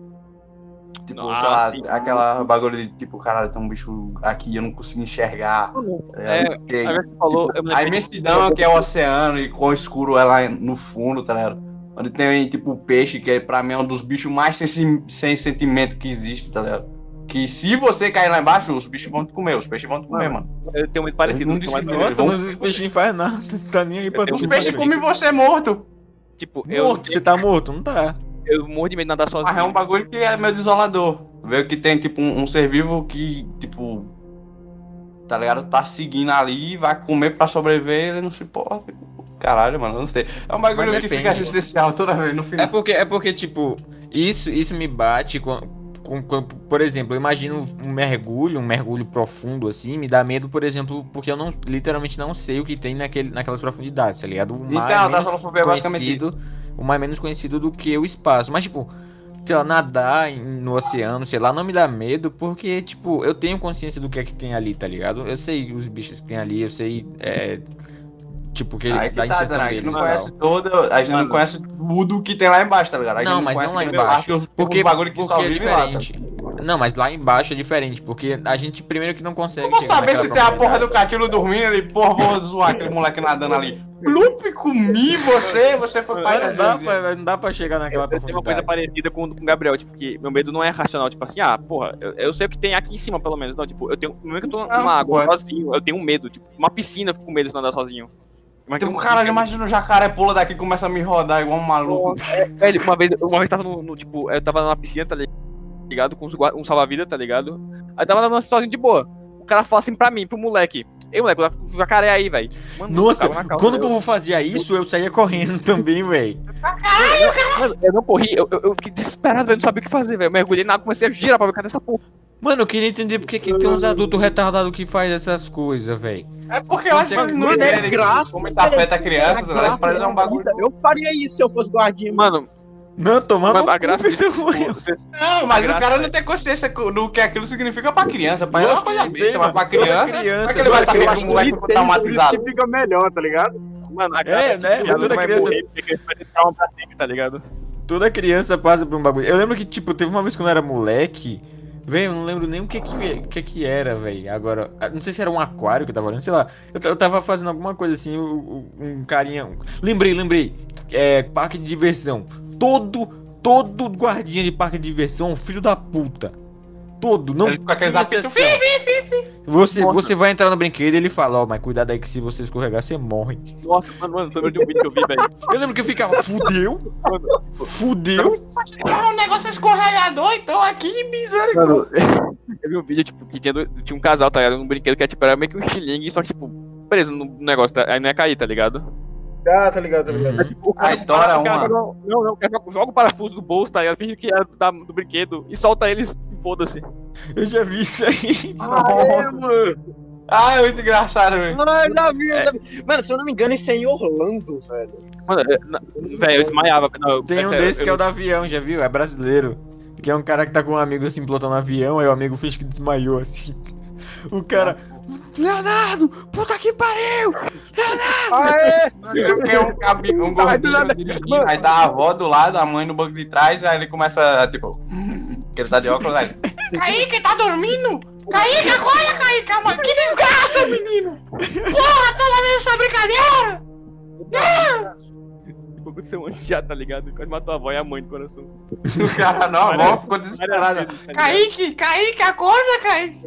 tipo,
Ah,
sei lá,
sim.
aquela bagulho de tipo, caralho, tem um bicho aqui, eu não consigo enxergar. Tá?
É,
Porque,
a que falou,
tipo,
eu
a imensidão que é o oceano e quão escuro é lá no fundo, tá ligado? Onde tem, tipo, o peixe, que pra mim é um dos bichos mais sem, sem sentimento que existe, tá ligado? Que se você cair lá embaixo, os bichos vão te comer, os peixes vão te comer, mano.
Eu tenho muito parecido.
Não
não
disse.
Nossa, mas os peixinhos faz nada. Tá nem aí pra
Eu.
Os peixes comem você morto.
Tipo, eu,
Morto, você tá morto? Não tá.
Eu morro de medo de nadar sozinho.
Mas é um bagulho que é meio desolador. Ver que tem, tipo, um, um ser vivo que, tipo. Tá ligado? Tá seguindo ali, vai comer pra sobreviver, ele não se importa. Caralho, mano, eu não sei. É um bagulho
Mas
que
depende.
fica existencial toda vez no
É
final.
porque, é porque tipo, isso, isso me bate com, com- com- Por exemplo, eu imagino um mergulho, um mergulho profundo assim, me dá medo, por exemplo, porque eu não literalmente não sei o que tem naquele, naquelas profundidades, tá ligado? O mar é
Então, a
menos
tassolofobia é basicamente
o mar é menos conhecido do que o espaço. Mas, tipo, sei lá, nadar no oceano, sei lá, não me dá medo, porque, tipo, eu tenho consciência do que é que tem ali, tá ligado? Eu sei os bichos que tem ali, eu sei, é, tipo, que
Aí que
da
tá,
intenção
Dana, a gente
deles.
não conhece toda. A gente não conhece tudo que tem lá embaixo, tá ligado? A gente
Não, mas não lá embaixo. Porque,
dos bagulho que
porque
só
é
vive lá, tá?
Não, mas lá embaixo é diferente, porque a gente primeiro que não consegue.
Eu vou saber se tem a porra
profundidade.
do Catilo dormindo ali, porra, vou zoar aquele moleque nadando ali. Plup, comi você, você foi pai
Não dá, pra, não dá pra chegar naquela
Eu tenho uma coisa
profundidade.
parecida com, com o Gabriel, tipo, que meu medo não é racional, tipo assim, ah, porra, eu, eu sei o que tem aqui em cima, pelo menos. Não, tipo, eu tenho. No momento que eu tô
Ah,
numa água
pô.
sozinho, eu tenho um medo. Tipo, uma piscina, eu fico com medo de não andar sozinho. Imagina
Tipo,
um-
caralho, imagina o jacaré pula daqui e começa a me rodar igual um maluco.
É, velho, uma vez, uma vez tava no, no, tipo, eu tava numa piscina, tá ligado? Com uns guar- um salva-vida, tá ligado? Aí tava nadando sozinho de boa. O cara fala assim pra mim, pro moleque. Ei, moleque, o jacaré aí, velho.
Nossa,
calça,
quando o
eu-
povo fazia isso, eu saía correndo também, velho.
Mano, eu não corri, eu, eu, eu fiquei desesperado, eu não sabia o que fazer, velho. Eu mergulhei na água, comecei a girar pra ver cadê essa porra.
Mano, eu queria entender porque que tem uns adultos retardados que faz essas coisas, velho.
É porque eu acho que não
é graça,
como isso afeta a criança,
É
né? Parece um bagulho.
vida. Eu faria isso se eu fosse guardinha.
Mano,
Não, tomar no
a
cu,
graça
seu
você-
Não, mas o cara não
velho.
tem consciência co- do que aquilo significa pra criança. Pra ela é
que
besta, mas pra criança,
criança,
é que ele vai saber que o moleque ficou traumatizado?
fica melhor, tá ligado?
Mano, a
É,
graça
né? toda
não vai
criança-
morrer porque vai ter trauma pra sempre, tá ligado?
Toda criança passa por um bagulho. Eu lembro que, tipo, teve uma vez quando eu era moleque. Velho, eu não lembro nem o que que, que, que era, velho. Agora, ah, não sei se era um aquário que eu tava olhando, sei lá. Eu, eu tava fazendo alguma coisa assim, o- um carinha. um- Lembrei, lembrei. É, parque de diversão. Todo, todo guardinha de parque de diversão, é um filho da puta. Todo, não
Ele fica aqueles
tinha
apitos,
exceção. Você, você vai entrar no brinquedo e ele fala, ó, mas cuidado aí que se você escorregar, você morre.
Nossa, mano, mano, tô lembrando de um vídeo que eu vi, velho.
Eu lembro que eu ficava, fudeu, fudeu.
Ah, um negócio escorregador, então aqui, misericórdia.
Mano, eu vi um vídeo, tipo, que tinha, tinha um casal, tá ligado? Num brinquedo que era, tipo, era meio que um estilingue, só que, tipo, preso no negócio, tá? aí não ia cair, tá ligado?
Ah, tá ligado, tá ligado.
Uhum.
O
Ai, tora
o cara
uma.
Não, não, joga o parafuso do bolso, tá ligado? Finge que é da- do brinquedo e solta eles e foda-se.
Eu já vi isso aí.
Nossa. Ah, é muito engraçado, velho.
Ai, já vi, já vi. Mano, se eu não me engano, isso é em Orlando, velho.
Mano, é, velho, eu desmaiava. Não,
Tem um desse que é
eu-
o do avião, já viu? É brasileiro. Que é um cara que tá com um amigo assim, pilotando um avião, aí o amigo finge que desmaiou assim. O cara. Leonardo! Puta que pariu!
Aê!
Eu um, um gordinho dirigindo, aí tá a avó do lado, a mãe no banco de trás, aí ele começa, tipo... Que ele tá de óculos, aí...
Kaique, tá dormindo? Kaique, acorda, Kaique, mano. Que desgraça, menino. Porra, toda vez essa brincadeira.
Tipo, aconteceu antes já, tá ligado? Quase matou a avó e a mãe do coração.
O cara, não, a avó ficou desesperada.
Tá ligado?
Kaique, Kaique, acorda, Kaique.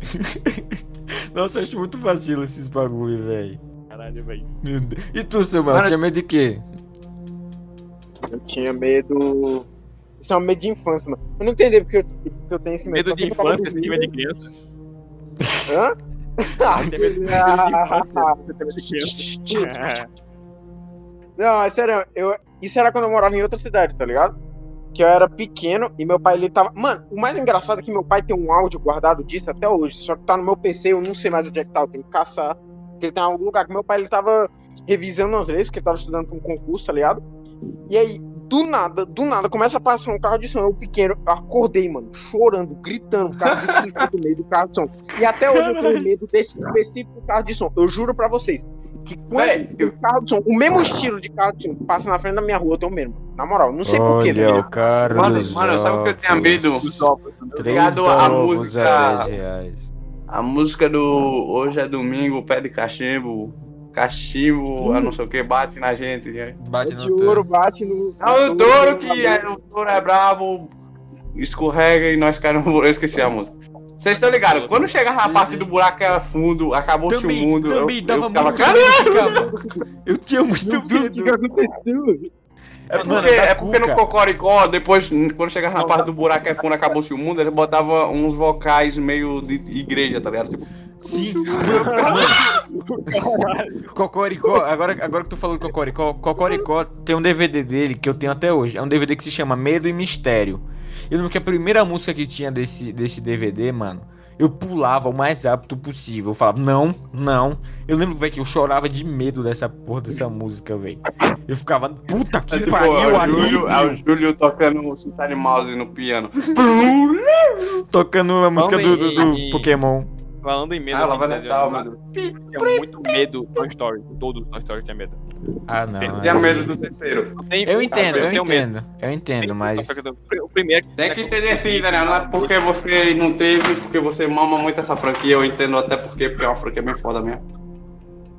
Nossa, eu acho muito vacilo esses bagulho, velho.
Caralho, velho.
E tu, seu mano, tinha medo de quê?
Eu tinha medo. Isso é um medo de infância, mano. Eu não entendi porque eu, porque eu tenho esse medo.
Medo de infância, esse medo de criança.
Hã?
Tem medo de infância, tem medo de criança.
Não, é sério, eu, isso era quando eu morava em outra cidade, tá ligado? Que eu era pequeno e meu pai ele tava. Mano, o mais engraçado é que meu pai tem um áudio guardado disso até hoje. Só que tá no meu PC, eu não sei mais onde é que tá, eu tenho que caçar. Porque ele tá em algum lugar que meu pai ele tava revisando as leis, porque ele tava estudando pra um concurso, tá ligado? E aí, do nada, do nada, começa a passar um carro de som. Eu pequeno, eu acordei, mano, chorando, gritando, causa do susto do meio do carro de som. E até hoje eu tenho medo desse específico carro de som. Eu juro pra vocês. Que quando o carro de som, o mesmo estilo de carro de som que passa na frente da minha rua, eu tenho mesmo. Na moral, não sei porquê,
Olha
velho.
o
Mano, mano, sabe o que eu tinha medo? Obrigado
30
a música-
a 10 reais.
A música do Hoje é Domingo, Pé de Cachimbo, Cachimbo, a não sei o que, bate na gente. né?
Bate no
ouro
touro.
bate no.
É o touro que é, o touro é brabo, escorrega e nós caímos. Eu esqueci a música. Vocês estão ligados? Quando chegava na
Sim,
parte do buraco era fundo, acabou-se o mundo.
também
eu,
dava
eu ficava,
muito
"Caralho!"
medo, Eu tinha muito
Deus, o que,
medo.
aconteceu?
É porque,
Mano,
é porque no. Cocoricó, depois, quando chegava na parte do buraco é fundo, acabou-se o mundo, ele botava uns vocais meio de igreja, tá ligado? Tipo,
Sim. Cocoricó, agora, agora que tu falou de Cocoricó, Cocoricó tem um DVD dele que eu tenho até hoje. É um DVD que se chama Medo e Mistério. Eu lembro que a primeira música que tinha desse, desse DVD, mano, eu pulava o mais rápido possível. Eu falava, não, não. Eu lembro, velho, que eu chorava de medo dessa porra dessa música, velho. Eu ficava, puta que
é tipo,
pariu,
é
ali,
é o Júlio tocando o Sunshine Mouse no piano.
tocando a música do, do, do
e-
Pokémon.
Falando em medo,
Ah, ela vai
assim,
letal,
eu
mano.
tinha muito medo do Toy Story. Todos os Toy Story tinha medo.
Ah, não.
Eu tinha
aí-
medo do terceiro.
Tem-
Eu entendo, eu
medo.
entendo, eu entendo, mas.
O primeiro
Tem que entender assim, Daniel. Não é porque você não teve, porque você mama muito essa franquia. Eu entendo até porque, porque é uma franquia bem foda mesmo.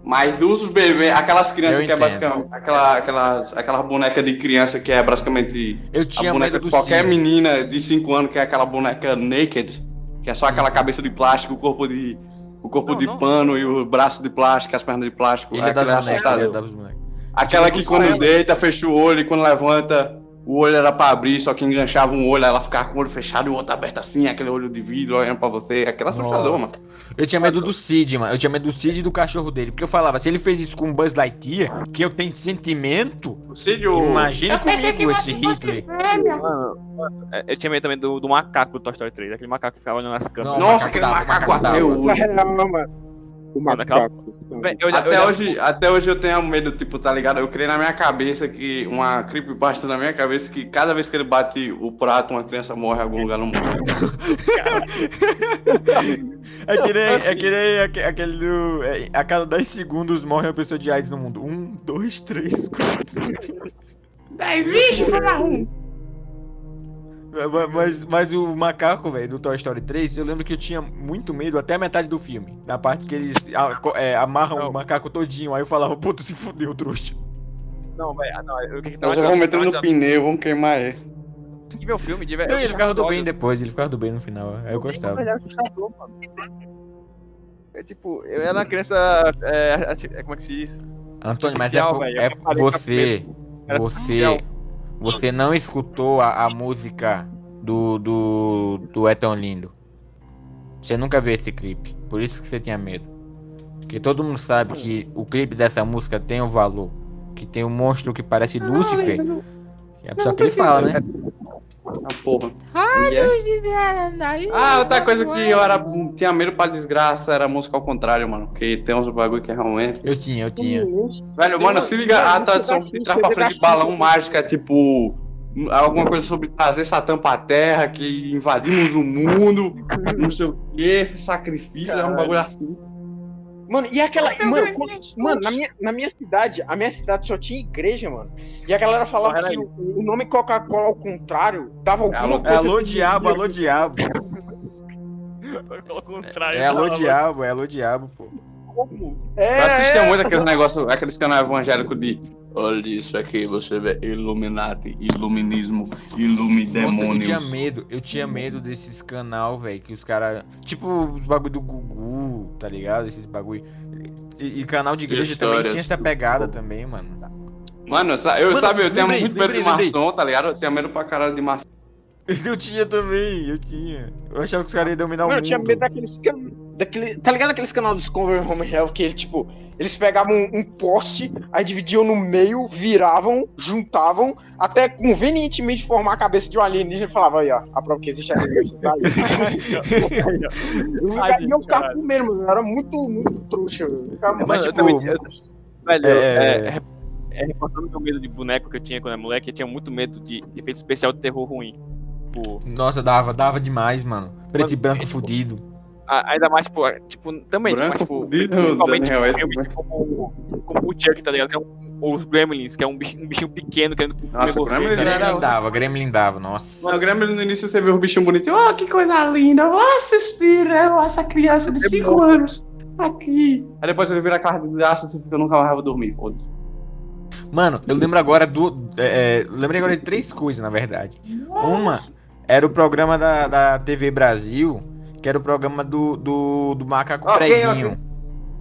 Mas dos bebês, aquelas crianças
Eu
que é basicamente. Aquela, aquelas, aquela boneca de criança que é basicamente.
Eu
A
tinha
boneca
medo
de qualquer
Cid.
menina de 5 anos que é aquela boneca naked, que é só aquela cabeça de plástico, o corpo de. O corpo
Não,
de
não.
pano e o braço de plástico, as pernas de plástico.
É das
aquele
bonecas,
assustador.
ele das bonecas.
Aquela que
Tinha
quando deita, fecha o olho e quando levanta, o olho era pra abrir, só que enganchava um olho, ela ficava com o olho fechado e o outro aberto assim, aquele olho de vidro olhando pra você. Aquele assustador,
Nossa.
mano.
Eu tinha medo do Cid, mano. Eu tinha medo do Cid e do cachorro dele. Porque eu falava, se ele fez isso com o Buzz Lightyear, que eu tenho sentimento,
O Cid, o-
imagine
Eu
comigo esse Hitler.
É, Eu tinha medo também do, do macaco do Toy Story 3, aquele macaco que ficava olhando as câmeras.
Nossa, aquele
macaco
macaco
macaco
hoje.
Não, mano. O
aquela-
macaco.
Véi, eu eu
Até
já-
hoje, até hoje eu tenho medo, tipo, tá ligado? Eu criei na minha cabeça que uma creepypasta na minha cabeça que cada vez que ele bate o prato, uma criança morre em algum lugar no mundo.
É que nem, é que nem aque- aquele do. é, a cada 10 segundos morre uma pessoa de AIDS no mundo. Um, dois, três, quatro.
10, vixe, foi na ruim.
Ma- Mas, mas o macaco, velho, do Toy Story 3, eu lembro que eu tinha muito medo até a metade do filme. Na parte que eles a- é, amarram
Não.
o macaco todinho. Aí eu falava, puto, se fudeu, trouxa.
Não, velho, ah, não, eu que
Nós vamos meter no pneu, vamos queimar ele.
Tem que ver o filme, de
Não,
verdade.
ele ficava do bem depois, ele ficava do bem no final. Aí eu gostava.
Ele era assustador, mano. É tipo, eu era uma criança. É, é, como é que se diz?
Antônio, mas é, por- é
a
você. Você. Você não escutou a, a música do, do, do É Tão Lindo. Você nunca viu esse clipe. Por isso que você tinha medo. Porque todo mundo sabe que o clipe dessa música tem um valor. Que tem um monstro que parece Lúcifer. É só que ele fala, né?
Ah, porra. Ah, outra coisa que eu era, tinha medo pra desgraça era a música ao contrário, mano. Porque tem uns bagulho que realmente.
Eu tinha, eu tinha.
Velho, mano, se liga a tradução de trás pra frente de balão mágica é tipo. Alguma coisa sobre trazer Satã pra terra, que invadimos o mundo, não sei o que, sacrifício, é um bagulho assim.
Mano, e aquela.
Meu
Mano, quando- mano na, minha, na minha cidade, a minha cidade só tinha igreja, mano. E a galera falava
Corre
que o, o nome Coca-Cola ao contrário dava alguma
Alô,
coisa.
Alô, diabo, alô, diabo.
Ao contrário.
É alô,
tava-
diabo, é alô, diabo, pô.
É,
Eu assistia
é.
muito aqueles negócios, aqueles canais evangélicos de. Olha isso aqui, você vê Illuminati, Iluminismo,
Nossa, eu
Ilumidemônios.
tinha medo, eu tinha medo desses canal, velho, que os caras. Tipo os bagulho do Gugu, tá ligado? Esses bagulho. E, e canal de igreja também
Histórias
tinha essa
do
pegada
Gugu.
também, mano.
Mano, eu
Mano,
sabe, eu tenho
lembrei,
muito medo de maçom, tá ligado? Eu tenho medo pra caralho de maçom.
Eu tinha também, eu tinha. Eu achava que os caras iam dominar
Mano,
o
eu tinha
mundo.
medo daqueles can... daquele, Tá ligado aqueles canal do Discovery Home Health que ele, tipo, eles pegavam um, um poste, aí dividiam no meio, viravam, juntavam, até convenientemente formar a cabeça de um alienígena e falavam, aí, ó, a prova que existe alienígena, tá aí. Eu ficava- E com medo, mano. Era muito, muito trouxa. Eu ficava
Mas,
Mano, eu
tipo,
também tinha- Velho,
É-
é, é, é reportando meu medo de boneco que eu tinha quando era moleque, eu tinha muito medo de efeito especial de terror ruim. Tipo,
Nossa, dava, dava demais, mano. Preto e
Mano,
branco
é, tipo,
fudido.
Ainda mais, tipo, é, tipo também, tipo,
Branco
mas, tipo, principalmente
Daniel, esse
filme
também.
como, como o Chuck, tá ligado? Que é um, os Gremlins, que é um bichinho, um bichinho pequeno querendo comer
Nossa,
você.
Gremlins
tá
Gremlin dava, Gremlin dava, nossa.
No Grêmio no início você vê o bichinho bonitinho, oh, que coisa linda, eu vou assistir eu, essa criança de 5 anos aqui. Aí depois ele vira a carta de aço, você fica, eu nunca mais vou dormir, foda-se.
Mano, eu lembro agora do. É, é, lembrei agora de três coisas, na verdade. Uma era o programa da, da TV Brasil, que era o programa do, do, do Macaco
Ok,
Preguinho.
ok.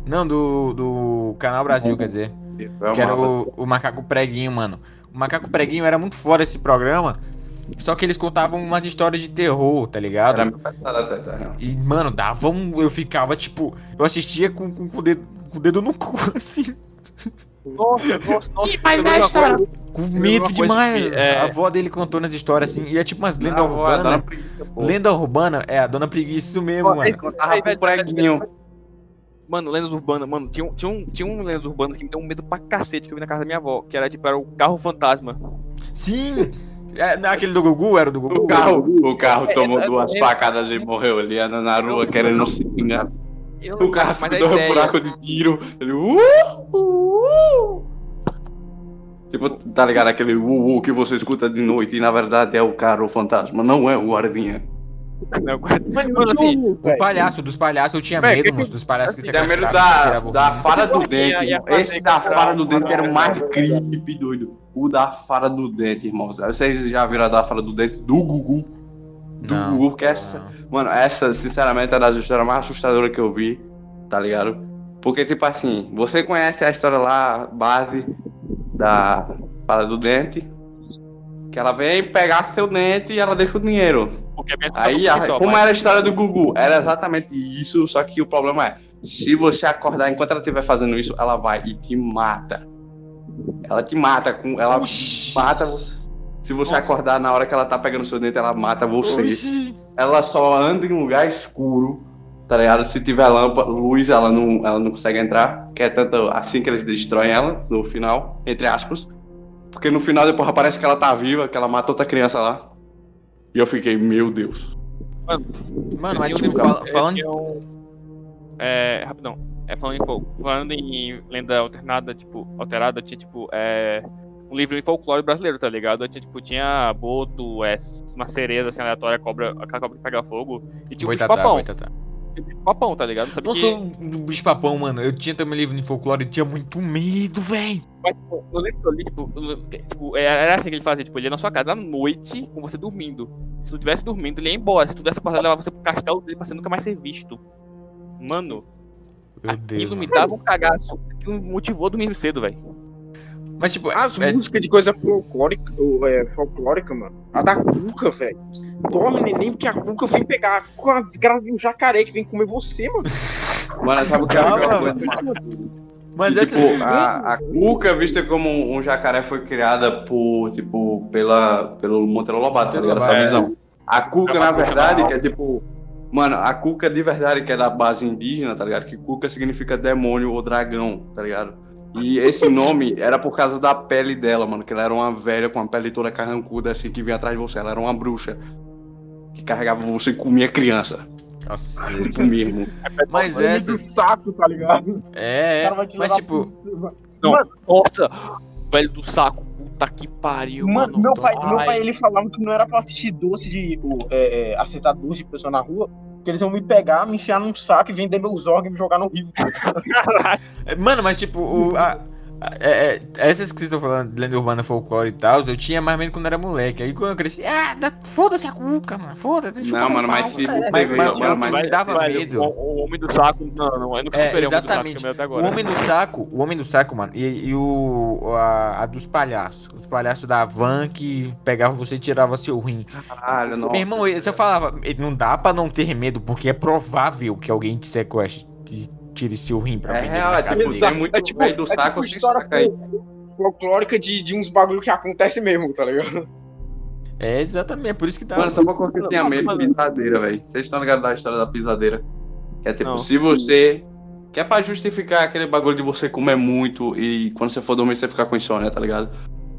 Não, do, do Canal Brasil, quer dizer.
Eu
Que era o, o Macaco Preguinho, mano. O Macaco Preguinho era muito fora esse programa. Só que eles contavam umas histórias de terror, tá ligado?
Era tá.
E, mano, dava um. Eu ficava, tipo. Eu assistia com, com, com o, dedo, com o dedo no cu, assim.
Nossa, nossa, nossa.
Sim, mas é a história.
Com medo demais.
que, é-
A avó dele contou nas histórias, assim. E é tipo umas lendas urbanas.
pô.
Lenda urbana é a dona preguiça, isso mesmo,
Ó,
mano.
Contava preguinho.
Mano, lendas urbanas, mano, tinha, um- tinha, um, tinha um lendas urbanas que me deu um medo pra cacete que eu vi na casa da minha avó, que era tipo, era o carro fantasma.
Sim! É, não é aquele do Gugu? Era do Gugu?
O carro, o carro
É,
tomou
é,
duas
é,
facadas e morreu ali na rua querendo se vingar.
Eu
O carro
mas
se deu um buraco de tiro. Ele. Uh, uh, uh. Tipo, tá ligado? Aquele uh, uh que você escuta de noite e na verdade é o carro fantasma, não é o guardinha.
Não,
Mano,
Mano,
eu
assim,
O palhaço, dos palhaços eu tinha medo, moço. Dos palhaços que você
Tinha medo da, da fara do dente, irmão. Esse da fara do dente era o mais creepy, doido. O da fara do dente, irmão. Vocês já viram a da fara do dente do Gugu? Do
Não,
Gugu, porque essa.
não.
Mano, essa, sinceramente, é das histórias mais assustadoras que eu vi, tá ligado? Porque, tipo assim, você conhece a história lá, base da fara do dente, que ela vem pegar seu dente e ela deixa o dinheiro.
minha
Aí, a-
só,
como
mas-
era a história do Gugu? Era exatamente isso, só que o problema é, se você acordar enquanto ela estiver fazendo isso, ela vai e te mata. Ela te mata, com, ela
Oxi.
mata você. Se você acordar na hora que ela tá pegando seu dente, ela mata você.
Oxi.
Ela só anda em lugar escuro, tá ligado? Se tiver lâmpada, luz, ela não, ela não consegue entrar. Que é tanto assim que eles destroem ela, no final, entre aspas. Porque no final depois aparece que ela tá viva, que ela matou outra criança lá. E eu fiquei, meu Deus.
Mano,
Eu
mas tipo, falando.
um- É, rapidão. É, falando, em, fol- falando em lenda alternada, tipo, alterada, tinha, tipo, é, um livro em folclore brasileiro, tá ligado? Tinha, tipo, tinha boto, é, uma cereja, assim, aleatória, cobra, aquela cobra que pega fogo, e tinha o bicho
Boitatá,
papão.
boitatá.
Tinha o bicho papão, tá ligado? Sabe
Nossa,
que,
o bicho papão, mano. Eu tinha também livro de folclore e tinha muito medo, velho.
mas, tipo, eu lembro que eu li, tipo, tipo, era assim que ele fazia, tipo, ele ia na sua casa à noite, com você dormindo. Se tu tivesse dormindo, ele ia embora. Se tu tivesse passado, ele levava você pro castelo dele pra você nunca mais ser visto. Mano,
Meu Deus.
aquilo me
mano.
dava um cagaço. Aquilo me motivou a dormir cedo, velho.
Mas, tipo,
As
é-
músicas de coisa folclórica, ou, é, folclórica, mano. A da Cuca, velho. Dorme neném, porque a Cuca vem pegar com a desgraça de um jacaré que vem comer você, mano.
Mano, sabe o que é a coisa?
mas
Que,
essa.
tipo, a, a Cuca, vista como um, um jacaré, foi criada por, tipo, pela, pelo Monteiro Lobato, tá ligado? Essa
É.
visão. A Cuca,
É
na verdade, que é tipo. Mano, a Cuca de verdade, que é da base indígena, tá ligado? Que Cuca significa demônio ou dragão, tá ligado? E esse nome era por causa da pele dela, mano. Que ela era uma velha com a pele toda carrancuda, assim, que vinha atrás de você. Ela era uma bruxa. Que carregava você e comia criança.
Nossa.
Tipo mesmo.
Mas
Dorme
essa.
do saco, tá ligado? O
É,
cara vai te
mas tipo.
Não,
Mano,
nossa, velho do saco, puta que pariu,
Mano,
mano.
meu pai, meu
Ai,
pai ele falava que não era pra assistir doce de. é, é, acertar doce de pessoa na rua, que eles iam me pegar, me enfiar num saco e vender meus órgãos e me jogar no rio.
É, Mano, mas tipo, o, a- é- é- essas que vocês estão falando de lenda urbana, folclore e tal, eu tinha mais menos quando era moleque. Aí quando eu cresci, ah, foda-se a cuca, mano, foda-se.
Não,
no
mano, mas tipo,
Mas-
teve-
mas-
mano, mas-
mas dava
velho,
medo.
O, o homem do saco, não, não, eu nunca
É,
superei o homem do saco,
exatamente.
que é
O. Homem do Saco, o Homem do Saco, mano, e, e o a, a dos palhaços. Os palhaços da van que pegavam você e tirava seu rim.
Caralho, nossa.
Meu irmão, você falava, não dá pra não ter medo, porque é provável que alguém te sequestre e tire seu rim pra
É
vender
real, é tipo,
negro.
tem muito
tipo,
velho do
é
saco
tipo
sem
história
aí.
folclórica de, de uns bagulho que acontece mesmo, tá ligado?
É exatamente, é por isso que dá.
Mano, só uma coisa que eu tinha
Não,
medo de pisadeira, velho. Vocês estão ligados da história da pisadeira? Que é tipo,
Não.
se você. Que é pra justificar aquele bagulho de você comer muito e quando você for dormir você ficar com insônia, tá ligado?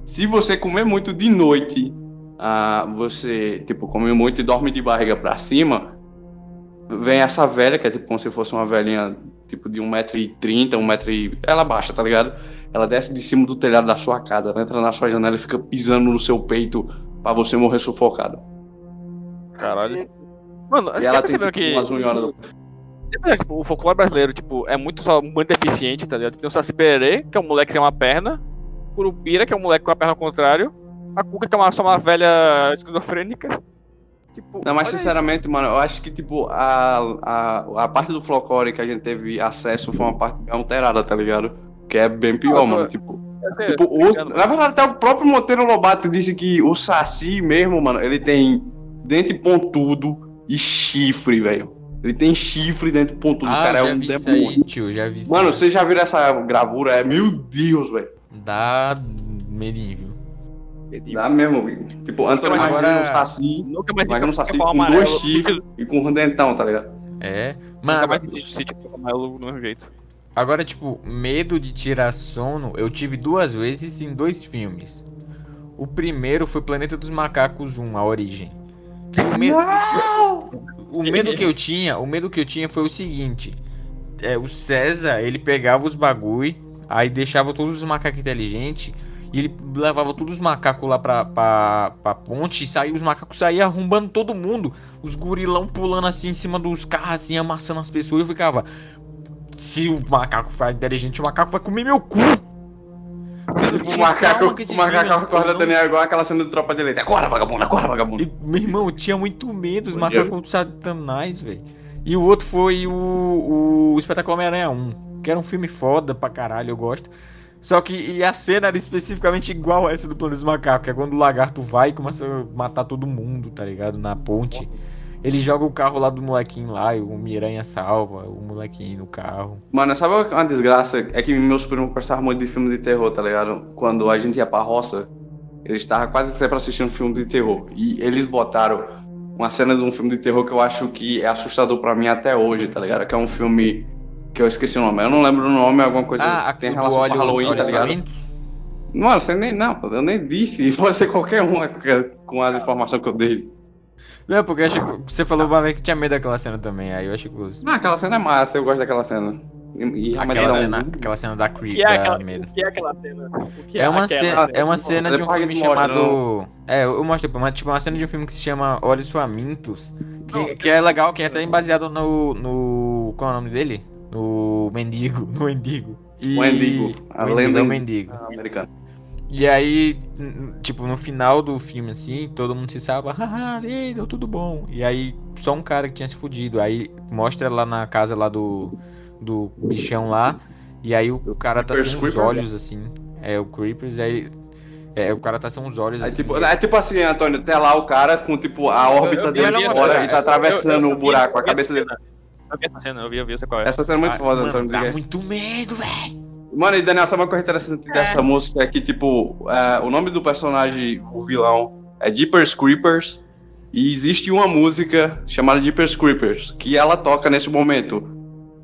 Se você comer muito de noite, ah, você, tipo, come muito e dorme de barriga pra cima, vem essa velha, que é tipo como se fosse uma velhinha, tipo, de 1,30m, 1m. e- Ela baixa, tá ligado? Ela desce de cima do telhado da sua casa, ela entra na sua janela e fica pisando no seu peito pra você morrer sufocado.
Caralho. Mano,
E ela tem tipo,
que
umas unhonas do...
Tipo, o folclore brasileiro, tipo, é muito só muito eficiente, tá ligado? Tem o Saci Pererê, que é um moleque sem uma perna, Curupira, que é um moleque com a perna ao contrário, a Cuca, que é uma, só uma velha esquizofrênica. Tipo,
Não, mas sinceramente, mano, eu acho que, tipo, a, a, a parte do folclore que a gente teve acesso foi uma parte bem alterada, tá ligado? Que é bem pior,
Ah,
mano.
tô-
Tipo,
isso. Sei,
tipo o-
ligado,
na verdade, até o próprio Monteiro Lobato disse que o Saci mesmo, mano, ele tem dente pontudo e chifre, velho. Ele tem chifre e dente pontudo. o
Ah,
cara é um
isso
demônio.
aí, tio, já vi isso
Mano, vocês já viram essa gravura? É, meu Deus, velho.
Dá medinho, viu?
Dá mesmo. Tipo, Antônio
Agora-
um Saci,
Nunca mais
imagina um Saci com
amarelo.
dois chifres e com um dentão, tá ligado?
É.
Nunca
Mano,
mais vi sítio amarelo do mesmo jeito.
agora, tipo, medo de tirar sono, eu tive duas vezes em dois filmes. O primeiro foi Planeta dos Macacos 1, A Origem. Que o medo, o medo que eu tinha, o medo que eu tinha foi o seguinte. É, o César, ele pegava os bagulho, aí deixava todos os macacos inteligentes E ele levava todos os macacos lá pra, pra, pra ponte e saía, os macacos saíam arrombando todo mundo. Os gurilão pulando assim em cima dos carros, assim, amassando as pessoas. Eu ficava. Se o macaco for inteligente, o macaco vai comer meu cu.
Tipo, o macaco, o macaco
filme,
acorda Daniel igual aquela cena do Tropa de Elite. Agora, vagabundo, agora, vagabundo.
E, meu irmão, eu tinha muito medo, os macacos satanás, velho. E o outro foi o, o Espetáculo Homem-Aranha 1, que era um filme foda pra caralho, eu gosto. Só que a cena era especificamente igual a essa do Plano dos Macacos, que é quando o lagarto vai e começa a matar todo mundo, tá ligado? Na ponte. Ele joga o carro lá do molequinho lá, e o Miranha salva o molequinho no carro.
Mano, sabe uma desgraça? É que meus primos gostavam muito de filme de terror, tá ligado? Quando a gente ia pra roça, eles estavam quase sempre assistindo filme de terror. E eles botaram uma cena de um filme de terror que eu acho que é assustador pra mim até hoje, tá ligado? Que é um filme que eu esqueci o nome. Eu não lembro o nome, é alguma coisa
Ah,
que tem relação com Halloween,
óleo
tá ligado?
famintos?
Mano, você nem. Não, eu nem disse. Pode ser qualquer um com as informações que eu dei.
Não, porque eu achei que você falou uma vez que tinha medo daquela cena também, aí eu achei que você...
Ah, aquela cena é massa, eu gosto daquela cena. E, e
Aquela
dá um-
cena, aquela cena da Creep,
O que é
da
aquela,
medo.
que é aquela cena? Que
É uma,
aquela
cena, é uma cena de um filme chamado. É, eu mostro depois, mas tipo, uma cena de um filme que se chama Olhos Famintos. Que, que é legal, que é até baseado no. no. Qual é o nome dele? No Mendigo. No Mendigo. E...
O Mendigo, a
Mendigo,
lenda
é o Mendigo.
americano.
E aí, tipo, no final do filme, assim, todo mundo se salva, haha, ei, deu tudo bom. E aí, só um cara que tinha se fudido. Aí mostra lá na casa lá do, do bichão lá. E aí o cara tá sem os olhos, assim. É, o Creepers, aí. É, o cara tá sem os olhos,
É
assim.
tipo, é tipo assim, Antônio, tem lá o cara com tipo a órbita
eu vi-
dele
eu vi
fora e tá atravessando
eu- eu- eu
o buraco, a
eu
cabeça dele.
Eu vi essa cena, eu vi, eu vi, sei qual é.
Essa cena é muito
Ah,
foda,
mano,
Antônio.
dá
diga.
muito medo, velho.
Mano, e Daniel, sabe uma coisa interessante dessa música? É que, tipo, é, o nome do personagem, o vilão, é Jeepers Creepers. E existe uma música chamada Jeepers Creepers, que ela toca nesse momento.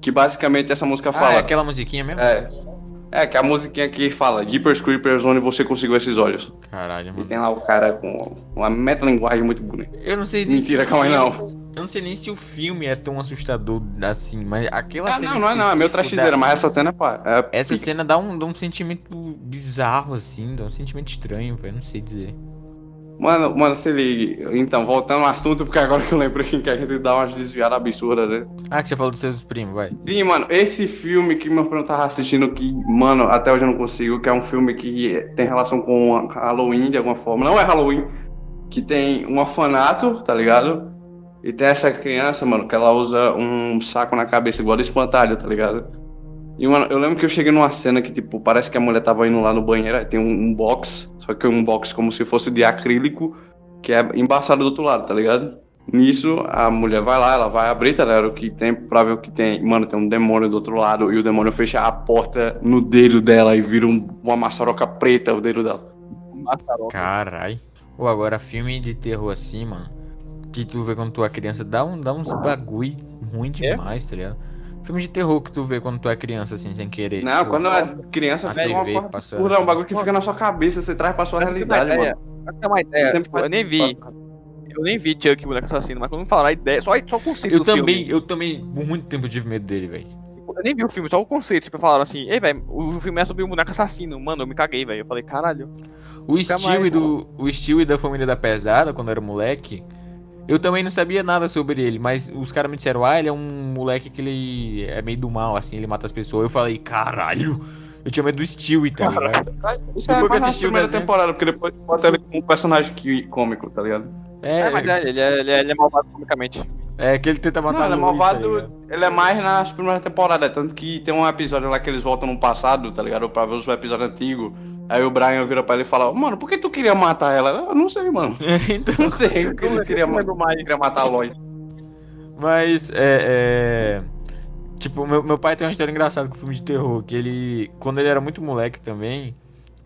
Que basicamente essa música
Ah,
fala.
é aquela musiquinha mesmo?
É. É, que é a musiquinha que fala Jeepers Creepers, onde você conseguiu esses olhos.
Caralho,
E
mano.
tem lá o cara com uma metalinguagem muito bonita.
Eu não sei nem
Mentira, calma aí, não.
Eu não sei nem se o filme é tão assustador assim, mas aquela
Ah,
cena.
não, não é não, é trachizeira,
da-
mas essa cena é pá. É
Essa
pica.
cena dá um, dá um sentimento bizarro, assim, dá um sentimento estranho, velho. Não sei dizer.
Mano, mano, se ligue. Então, voltando ao assunto, porque agora que eu lembrei que a gente dá umas desviadas absurdas, né?
Ah, que você falou dos seus primos, vai.
Sim, mano, esse filme que meu primo tava assistindo, que, mano, até hoje eu não consigo, que é um filme que tem relação com Halloween de alguma forma. Não é Halloween, que tem um orfanato, tá ligado? E tem essa criança, mano, que ela usa um saco na cabeça, igual de espantalho, tá ligado? E, mano, eu lembro que eu cheguei numa cena que, tipo, parece que a mulher tava indo lá no banheiro, aí tem um, um box, só que um box como se fosse de acrílico, que é embaçado do outro lado, tá ligado? Nisso, a mulher vai lá, ela vai abrir, tá ligado? O que tem pra ver o que tem. Mano, tem um demônio do outro lado e o demônio fecha a porta no dedo dela e vira um- uma maçaroca preta o dedo dela.
Maçaroca.
Carai. Ou agora, filme de terror assim, mano. Que tu vê quando tu é criança, dá, um, dá uns bagulho ruim demais, tá ligado? Filme de terror que tu vê quando tu é criança, assim, sem querer.
Não,
Tipo,
quando é criança fica uma coisa absurda, é um bagulho que fica na sua cabeça, você traz pra sua realidade,
uma
mano.
ideia, ter uma ideia,
Sempre
tipo, eu nem vi. Eu nem vi Chuck, o moleque assassino, mas quando me falaram a ideia, só, só o conceito
Eu
do
também,
filme.
eu também, por muito tempo, tive medo dele, velho.
Eu nem vi o filme, só o conceito. Tipo, falaram assim, ei, velho, o filme é sobre o boneco assassino. Mano, eu me caguei, velho. Eu falei, caralho.
O Stewie
mais,
do, o Stewie da família da pesada, quando eu era moleque, eu também não sabia nada sobre ele, mas os caras me disseram, ah, ele é um moleque que ele é meio do mal, assim, ele mata as pessoas. Eu falei, caralho, eu tinha medo do Stewie, tá ligado?
Isso é
Depois que
mais na
assisti o
primeira
desenho.
temporada, porque depois bota ele como um personagem que- cômico, tá ligado?
É,
É, mas é, ele é, ele é, ele é malvado comicamente.
é que ele tenta matar
Não, ele é
a Luiz, tá
malvado,
ligado?
ele é mais nas primeiras temporadas, tanto que tem um episódio lá que eles voltam no passado, tá ligado? Pra ver os episódios antigos. Aí o Brian vira pra ele e fala, mano, por que tu queria matar ela? Eu não sei, mano.
então,
Não sei, porque ele queria, ma-
mais.
queria matar a Lois.
mas, é, é... Tipo, meu, meu pai tem uma história engraçada com filme de terror, que ele, quando ele era muito moleque também,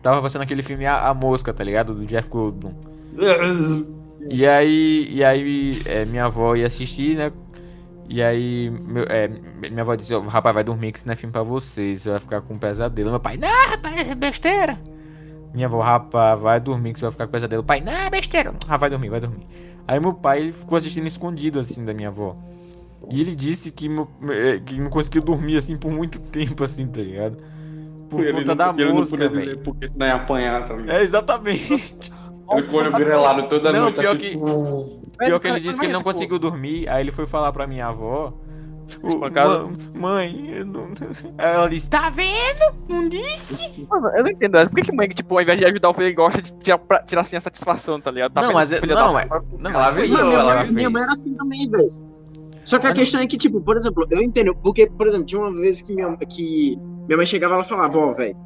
tava passando aquele filme A, A Mosca, tá ligado? Do Jeff Goldblum. E aí, e aí é, minha avó ia assistir, né? E aí meu- é, minha avó disse, "Ó, rapaz, vai dormir que isso não é filme pra vocês, você vai ficar com um pesadelo. Meu pai, não, rapaz, é besteira. Minha avó, rapaz, vai dormir que você vai ficar com pesadelo. Pai, não, é besteira. Ah, vai dormir, vai dormir. Aí meu pai, ele ficou assistindo escondido, assim, da minha avó. E ele disse que, meu- é, que não conseguiu dormir, assim, por muito tempo, assim, tá ligado? por
Ele
conta
não-
da
ele não
música,
podia
velho.
dizer porque senão ia apanhar, tá ligado?
É, exatamente.
Ele com o olho grelado toda
Não,
noite,
pior
assim.
que- Pior que ele disse que ele não
tipo,
conseguiu dormir, aí ele foi falar pra minha avó. Tipo,
Espancado.
"Ma- mãe, eu não... Aí ela disse, tá vendo? Não disse?
Mano, eu não entendo. Por que, que mãe, tipo, ao invés de ajudar o filho, ele gosta de tirar, pra- tirar assim a satisfação, tá ligado? Tá
Não, mas
que o
é-
filho
não,
da-
é- Não,
Ela avisou,
minha,
ela
mãe, minha mãe era assim também, velho. Só que a questão é que, tipo, por exemplo, eu entendo. Porque, por exemplo, tinha uma vez que minha, que minha mãe chegava e ela falava, ó, velho,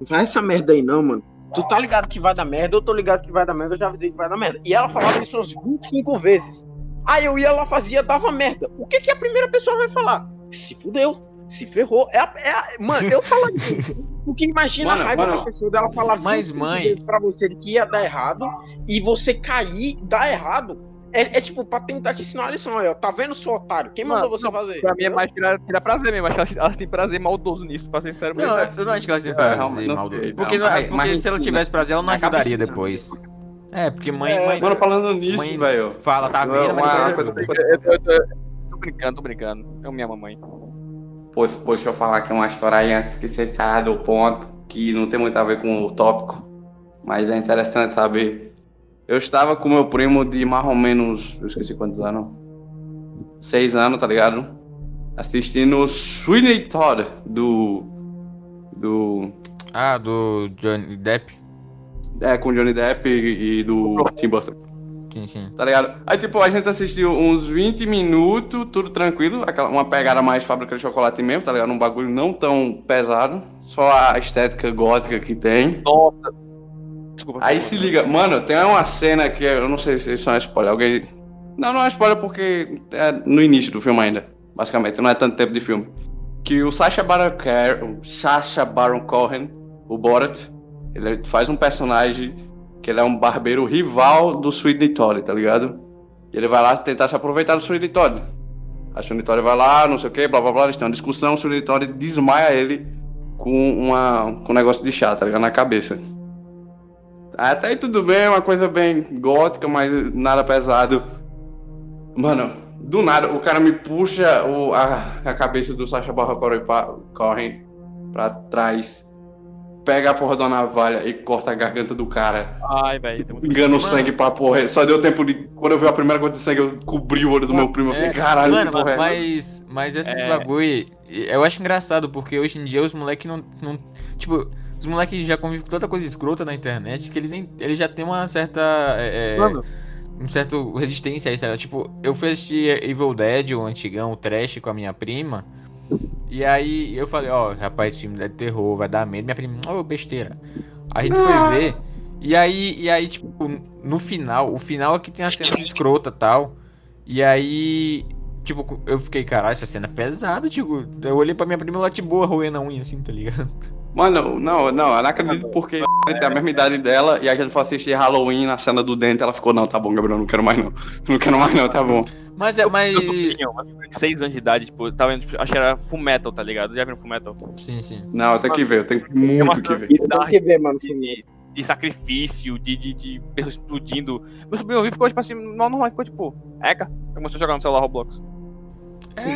não faz essa merda aí não, mano. Tu tá ligado que vai dar merda, eu tô ligado que vai dar merda, eu já avisei que vai dar merda. E ela falava isso umas 25 vezes. Aí eu ia lá, fazia, dava merda. O que que a primeira pessoa vai falar? Se fudeu, se ferrou. É a, é a- mano, eu falo isso. Porque imagina
Mano,
a raiva
mano.
da pessoa dela falar
Mas,
25
mãe-
pra você de que ia dar errado e você cair, dar errado. É, é tipo pra tentar te ensinar uma lição. Aí, ó, tá vendo, seu otário? Quem mandou
Mano,
você fazer?
Pra mim é mais tirar, tirar prazer mesmo. Acho que elas, elas têm prazer maldoso nisso, pra ser sincero.
Não,
mesmo.
eu não acho que ela tem
É,
prazer,
realmente, não
Maldo.
sei,
Porque,
não,
não-
mas-
porque
mas
se ela tivesse prazer, ela não ajudaria
dela.
depois. É, porque mãe,
É,
mãe,
Mano, falando nisso, velho.
fala, tá vendo,
Uma-
mas.
Eu, eu, eu, tô brincando, tô brincando. Eu minha mamãe.
Pô, deixa eu falar aqui uma história aí antes que você saia do ponto, que não tem muito a ver com o tópico, mas é interessante saber. Eu estava com meu primo de mais ou menos, eu esqueci quantos anos, seis anos, tá ligado? Assistindo Sweeney Todd, do... do...
Ah, do Johnny Depp?
É, com Johnny Depp e, e do Tim Burton.
Sim, sim.
Tá ligado? Aí, tipo, a gente assistiu uns 20 minutos, tudo tranquilo, aquela, uma pegada mais fábrica de chocolate mesmo, tá ligado? Um bagulho não tão pesado, só a estética gótica que tem.
Nossa. Desculpa.
Aí se liga, mano, tem uma cena que eu não sei se isso é um spoiler, alguém... Não, não é spoiler porque é no início do filme ainda, basicamente, não é tanto tempo de filme. Que o Sacha Baron, Cohen- o Sacha Baron Cohen, o Borat, ele faz um personagem que ele é um barbeiro rival do Sweeney Todd, tá ligado? E ele vai lá tentar se aproveitar do Sweeney Todd. A Sweeney Todd vai lá, não sei o que, blá blá blá, eles têm uma discussão, o Sweeney Todd desmaia ele com, uma, com um negócio de chá, tá ligado? Na cabeça. Até aí tudo bem, uma coisa bem gótica, mas nada pesado. Mano, do nada, o cara me puxa o, a, a cabeça do Sacha pa- Cohen pra trás, pega a porra da navalha e corta a garganta do cara,
Ai, velho.
engana o sangue pra porra. Só deu tempo de. Quando eu vi a primeira gota de sangue, eu cobri o olho do meu primo. Eu falei,
É,
caralho,
Mano,
porra é essa?"
mas, mas esses
É.
bagulho, eu acho engraçado, porque hoje em dia os moleques não, não. Tipo, os moleques já convivem com tanta coisa escrota na internet que eles, nem, eles já têm uma certa. É,
Mano,
um certo resistência a isso. né? Tipo, eu fui assistir Evil Dead, o antigão, o trash com a minha prima. E aí eu falei, ó, rapaz, esse filme é de terror, vai dar medo. Minha prima, ô, besteira. A gente foi ver. E aí, e aí, tipo, no final, o final é que tem a cena escrota e tal. E aí, tipo, eu fiquei, caralho, essa cena é pesada, tipo. Eu olhei pra minha prima lá de boa, roendo a unha assim, tá ligado?
Mano, não, não, eu não acredito porque ele tem a mesma idade dela e a gente foi assistir Halloween na cena do dente. Ela ficou, não, tá bom, Gabriel, não quero mais não. Não quero mais não, tá bom.
Mas é, mas.
6 anos de idade, tipo, tava vendo, tipo, acho que era Full Metal, tá ligado? Já viram Full Metal?
Sim, sim.
Não, eu tenho que ver, eu tenho muito que ver.
Tem que ver, mano.
de, de sacrifício, de, de, de pessoas explodindo. Meu sobrinho ouviu e ficou, tipo assim, não, normal, ficou tipo, eca. Começou a jogar no celular Roblox.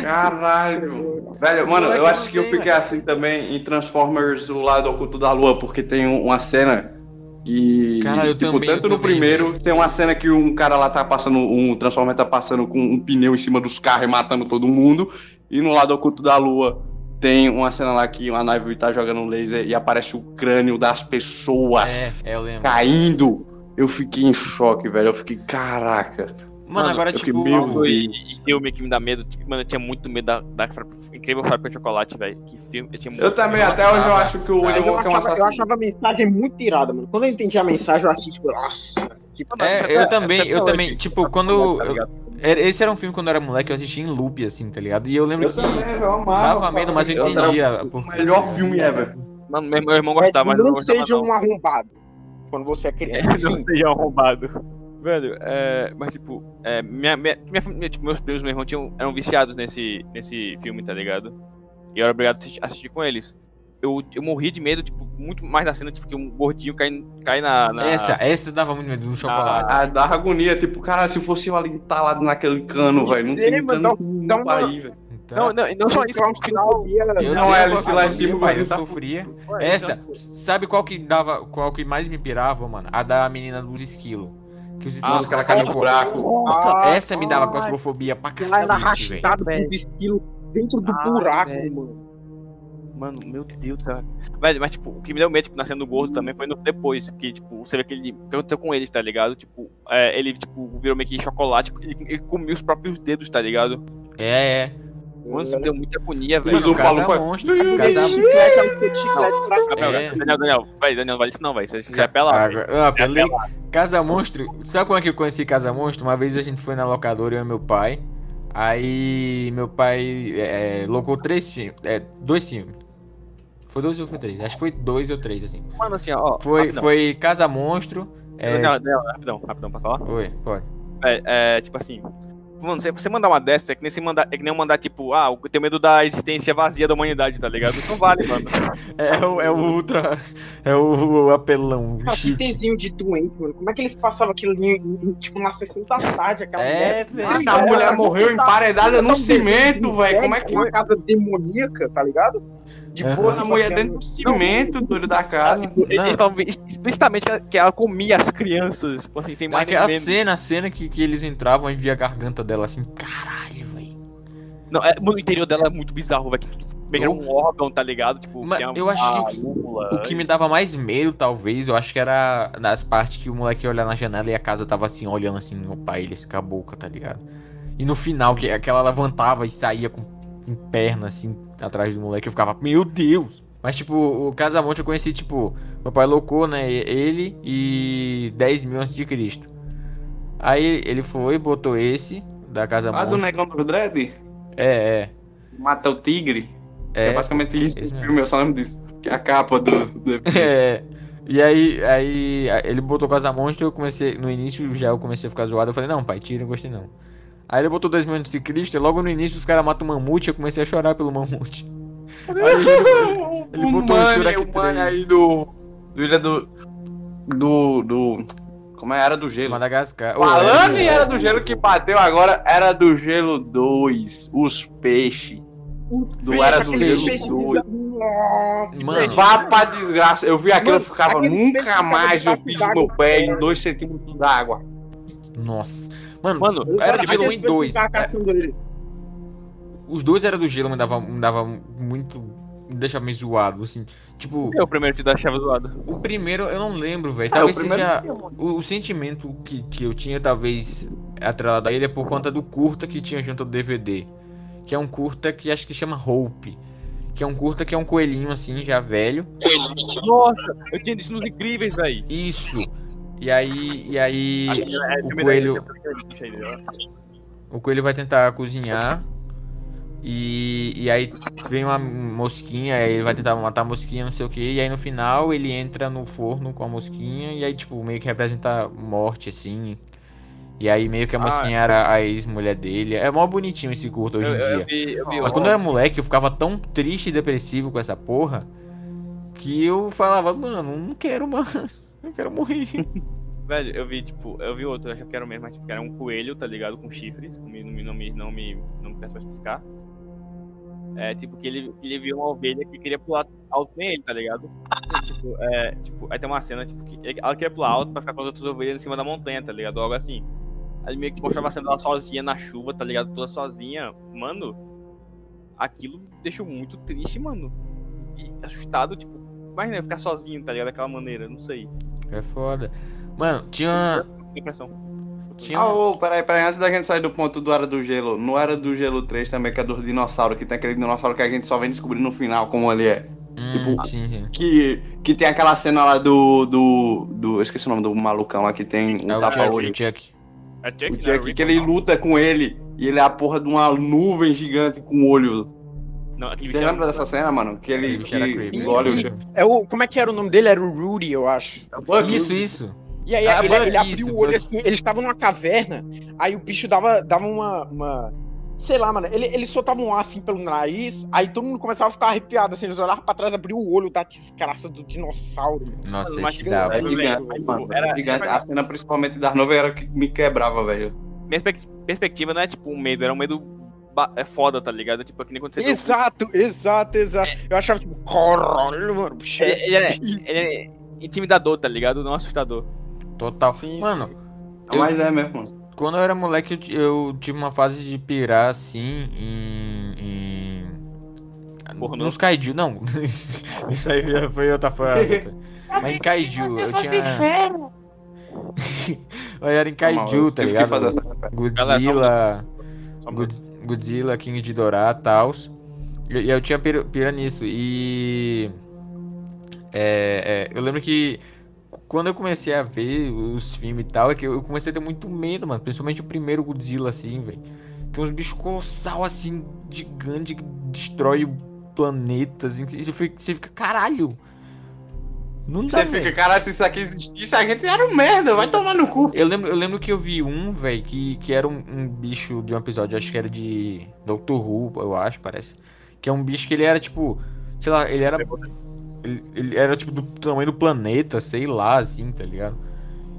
Caralho. Velho, mano, eu acho que eu fiquei assim também em Transformers, o lado oculto da lua, porque tem um- uma cena que.
Cara, eu
tipo,
também, eu
tanto no
também,
primeiro, tem uma cena que um cara lá tá passando, um Transformer tá passando com um pneu em cima dos carros e matando todo mundo. E no lado oculto da lua tem uma cena lá que uma nave tá jogando um laser e aparece o crânio das pessoas
É, é, eu
caindo. Eu fiquei em choque, velho. Eu fiquei, caraca.
Mano, agora,
eu
tipo.
Deus.
em filme que me dá medo, tipo, mano, eu tinha muito medo da, da incrível fábrica de chocolate, velho. Que filme, eu tinha muito
Eu também, até hoje eu acho que o
Eu
Wonka é um
achava, eu
assassino.
achava a mensagem muito irada, mano. Quando eu entendi a mensagem, eu achei, tipo, nossa, que
É, eu também, eu
até
também,
hoje,
tipo,
tá
quando.
tá
eu- Esse era um filme quando eu era moleque, eu assistia em loop, assim, tá ligado? E eu lembro
Eu
que
também, eu amava.
dava medo, mas eu entendia.
O melhor filme ever.
Mano, meu, irmão
É,
gostava, mas eu
não
não
seja um arrombado. Quando você é criança.
não
Enfim,
seja arrombado. Velho, é, mas tipo, é, minha, minha, minha família, tipo, meus primos e meu irmão tinham, eram viciados nesse, nesse filme, tá ligado? E eu era obrigado a assistir, assistir com eles. Eu, eu morri de medo, tipo, muito mais na cena, tipo, que um gordinho cai, cai na, na-
Essa, essa dava muito medo do chocolate.
Ah, dá agonia, tipo, cara, se fosse eu ali entalado naquele cano, velho. Não
Sei,
tem
mano,
cano
dá uma-
pra ir, velho.
Não, não, e não só isso, no final.
Eu
Não,
tenho
é Alice lá em cima,
mas
vai,
eu
tá?
sofria.
Ué,
Essa,
então,
sabe qual que dava, qual que mais me pirava, mano? A da menina dos esquilos. Que os
Ah,
esquilos
os caras caem no buraco.
Ah,
Essa me dava claustrofobia pra
Ela era
cacete, velho.
arrastada dos esquilos dentro do
Ah,
buraco,
velho.
mano.
Mano, meu Deus do céu. Velho, mas tipo, o que me deu medo, tipo, nascendo gordo também foi no, depois. Que, tipo, você vê que ele. O que aconteceu com eles, tá ligado? Tipo, é, ele, tipo, virou meio que chocolate. Ele, ele comia os próprios dedos, tá ligado?
É, é.
Mano, isso deu muita agonia,
Mas
velho.
o Paulo
Casa
foi-
chiclete,
Gabriel,
É.
Daniel, Daniel, vai, Daniel, não vale isso não, velho. Você já é.
Agora, ah, pelei. Casa Monstro. Sabe como é que eu conheci Casa Monstro? Uma vez a gente foi na locadora, eu e meu pai. Aí meu pai é, locou três filmes. É, dois filmes. Foi dois ou foi três? Acho que foi dois ou três, assim.
Mano, assim, ó.
Foi,
rapidão.
foi Casa Monstro. É,
Daniel, Daniel, rapidão, rapidão, pra falar.
Oi, pode.
É, é, tipo assim. Mano, você, você mandar uma dessa é que nem você mandar, é que nem eu mandar, tipo, ah, eu tenho medo da existência vazia da humanidade, tá ligado? Isso não vale, mano.
É, o- é o ultra. É o, o apelão.
Desenho de doente, mano. Como é que eles passavam aquilo ali, em- tipo, na sessão da tarde, aquela
É,
mulher?
velho.
A mulher morreu emparedada no
Tá um desenho
cimento, velho. Como é que
Uma casa demoníaca, tá ligado? De boa,
a mulher dentro do cimento, doido da casa?
Eles falam explicitamente que ela, comia as crianças, tipo assim, sem mais nem
Aquela
menos.
cena, a cena que, que eles entravam e via a garganta dela assim, caralho, velho.
Não, é, mano, o interior dela é muito bizarro, velho. Pegaram um órgão, tá ligado? Tipo,
Mas
é
eu acho
uma
que o que-. O me dava mais medo, talvez, eu acho que era nas partes que o moleque ia olhar na janela e a casa tava assim, olhando assim pra ele, assim, com a boca, tá ligado? E no final, que aquela levantava e saía com, com perna, assim, atrás do moleque, eu ficava, meu Deus! Mas, tipo, o Casamonte eu conheci, tipo, meu pai loucou, né? Ele e 10 mil antes de Cristo. Aí ele foi, botou esse, da Casa
Ah, do negão do Dread?
É,
Mata o tigre.
é.
É,
É,
basicamente isso. O filme, eu só lembro disso. Que é a capa do. do...
É. E aí, aí ele botou Casa Monstro eu comecei. No início já eu comecei a ficar zoado. Eu falei, não, pai, tira, não gostei não. Aí ele botou 2 mil antes de Cristo, e logo no início os caras matam o mamute, eu comecei a chorar pelo mamute. Aí ele, ele
o
botou o Shrek
o Mane
3.
aí do. Do Ilha do. Do. do como é? Era do gelo.
Madagascar. Ô,
Falando
era-
em Era do Gelo que bateu agora, Era do Gelo 2. Os peixes.
Os
Do
peixes,
Era do Gelo
peixes
doido.
Nossa,
Mano,
Vá pra desgraça. Eu vi aquilo, eu
Mano,
ficava. Nunca mais eu piso meu pé em 2 centímetros d'água.
nossa. Mano,
Mano,
era do
aqueles
gelo 1 e
peixes
2.
ficavam caçando ele.
Os dois era do gelo, me dava, me dava muito. Me deixava meio zoado, assim. Tipo,
é o primeiro que dá a chave zoada.
o primeiro eu não lembro, velho.
É, o
Talvez seja. O, o sentimento que, que eu tinha, talvez, atrelado a ele é por conta do curta que tinha junto do DVD. Que é um curta que acho que chama Hope. Que é um curta que é um coelhinho assim, já velho.
Nossa, eu tinha isso nos incríveis, velho.
Isso! E aí. E aí.
É,
O coelho.
ó.
O coelho vai tentar cozinhar. E, e aí vem uma mosquinha, aí ele vai tentar matar a mosquinha, não sei o que. E aí no final ele entra no forno com a mosquinha. E aí, tipo, meio que representa morte, assim. E aí meio que a
Ah,
mosquinha era a ex-mulher dele. É mó bonitinho esse curto hoje
Eu,
em
eu,
dia.
eu vi, eu vi.
Mas quando eu era moleque, eu ficava tão triste e depressivo com essa porra. Que eu falava, mano, não quero mais. Eu quero morrer.
Velho, eu vi, tipo, eu vi outro, eu achava que era o mesmo, mas tipo, era um coelho, tá ligado? Com chifres. Não me, não me, não me, não me, não me peço explicar. É, tipo, que ele, ele viu uma ovelha que queria pular alto com ele, tá ligado? E, tipo, é, tipo, aí tem uma cena, tipo, que ela queria pular alto pra ficar com as outras ovelhas em cima da montanha, tá ligado? Algo assim. Aí meio que mostrava a cena dela sozinha na chuva, tá ligado? Toda sozinha. Mano, aquilo deixou muito triste, mano. E assustado, tipo, imagina ficar sozinho, tá ligado? Daquela maneira, não sei.
É foda. Mano, tinha uma.
Que impressão.
Tinha
Ah, ô, peraí, peraí, antes da gente sair do ponto do Era do Gelo, no Era do Gelo 3 também, que é dos dinossauros, que tem aquele dinossauro que a gente só vem descobrir no final como ele é.
Hum,
tipo,
sim, sim.
Que, que tem aquela cena lá do, do, do. Eu esqueci o nome do malucão lá que tem um
É o
tapa-olho.
Chuck.
É Chuck,
O
né?
Chuck, que ele luta com ele e ele é a porra de uma nuvem gigante com olho.
Não, aquele
Você lembra dessa cena, mano? Que ele
era
que engole o
É o, como é que era o nome dele? Era o Rudy, eu acho.
Isso, isso.
E aí
Ah,
ele, ele abriu
isso,
o olho assim, eles estavam numa caverna, aí o bicho dava, dava uma, uma. Sei lá, mano, ele, ele soltava um ar assim pelo nariz, aí todo mundo começava a ficar arrepiado, assim, eles olhavam pra trás, abriu o olho da desgraça do dinossauro.
Nossa,
Mas
esse dava.
É gigante, mano.
era-
é gigante. A cena principalmente das nuvens era que me quebrava, velho.
Minha perspec- perspectiva não é tipo um medo, era um medo é foda, tá ligado? Tipo, é que nem quando você.
Exato, exato, exato. Eu achava tipo, caralho, mano. é-
Ele, ele é, ele é intimidador, tá ligado? Não assustador.
Total.
Sim,
Mano,
Ah, Mas é mesmo, mano.
quando eu era moleque, eu, eu tive uma fase de pirar assim em. em...
Pornô.
Nos kaiju, não. Isso aí já foi outra fase. Mas em kaiju, eu tinha. Eu era em kaiju,
Eu
tá
tive que
ligado?
fazer essa-
Godzilla. God- Godzilla, King de Dorá tal. E eu tinha pira, nisso. E. É, é, eu lembro que quando eu comecei a ver os filmes e tal, é que eu comecei a ter muito medo, mano. Principalmente o primeiro Godzilla, assim, velho. Que é uns bichos colossal, assim, gigante, que destrói planetas. Assim, você fica, você fica, caralho. Não dá,
Você
velho.
fica, caralho, se isso aqui existisse, a gente era um merda, vai tomar no cu.
Eu lembro, eu lembro que eu vi um, velho, que, que era um, um bicho de um episódio, acho que era de Doctor Who, eu acho, parece. Que é um bicho que ele era tipo, sei lá, ele era. Ele, ele era tipo do tamanho do planeta, sei lá, assim, tá ligado?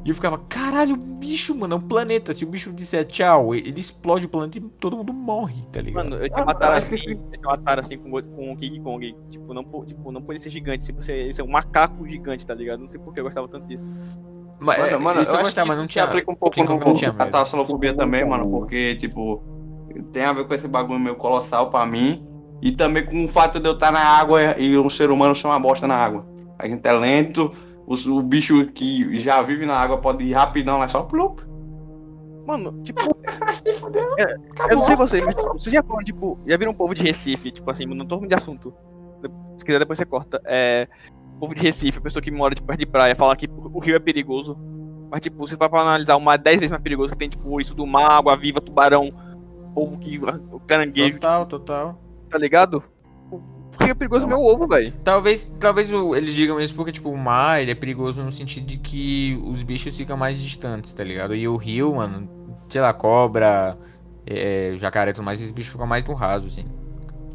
E eu ficava, caralho, o bicho, mano, é um planeta. Se o bicho disser tchau, ele explode o planeta e todo mundo morre, tá ligado?
Mano, eu tinha matado assim, eu tinha matado assim com, com o King Kong. Tipo, não, po- tipo, não podia ser gigante, tipo, ser, ser um macaco gigante, tá ligado? Não sei por que eu gostava tanto disso.
Mas, é,
Mano, mano,
isso
eu acho
gostava,
que
mas não
se
tinha.
aplica um pouco no
não tinha
a
medo.
tasselofobia também, mano, porque, tipo, tem a ver com esse bagulho meio colossal pra mim, e também com o fato de eu estar na água e um ser humano ser uma bosta na água. A gente é lento, os- o, bicho que já vive na água pode ir rapidão lá, só plup.
Mano, tipo,
Se fudeu.
eu não sei vocês, mas tipo, vocês já foram, tipo, já viram um povo de Recife, tipo assim, não tô falando de assunto. Se quiser, depois você corta. É. Povo de Recife, pessoa que mora tipo, perto de praia, fala que o rio é perigoso. Mas, tipo, se for pra analisar uma 10 vezes mais perigoso, que tem, tipo, isso do mar, água viva, tubarão, povo que. o caranguejo,
Total, total.
tá ligado? Rio é perigoso meu ovo, velho.
Talvez, talvez o- eles digam isso porque, tipo, o mar, ele é perigoso no sentido de que os bichos ficam mais distantes, tá ligado? E o rio, mano, sei lá, cobra, é, jacaré e tudo mais, esses bichos ficam mais no raso, assim.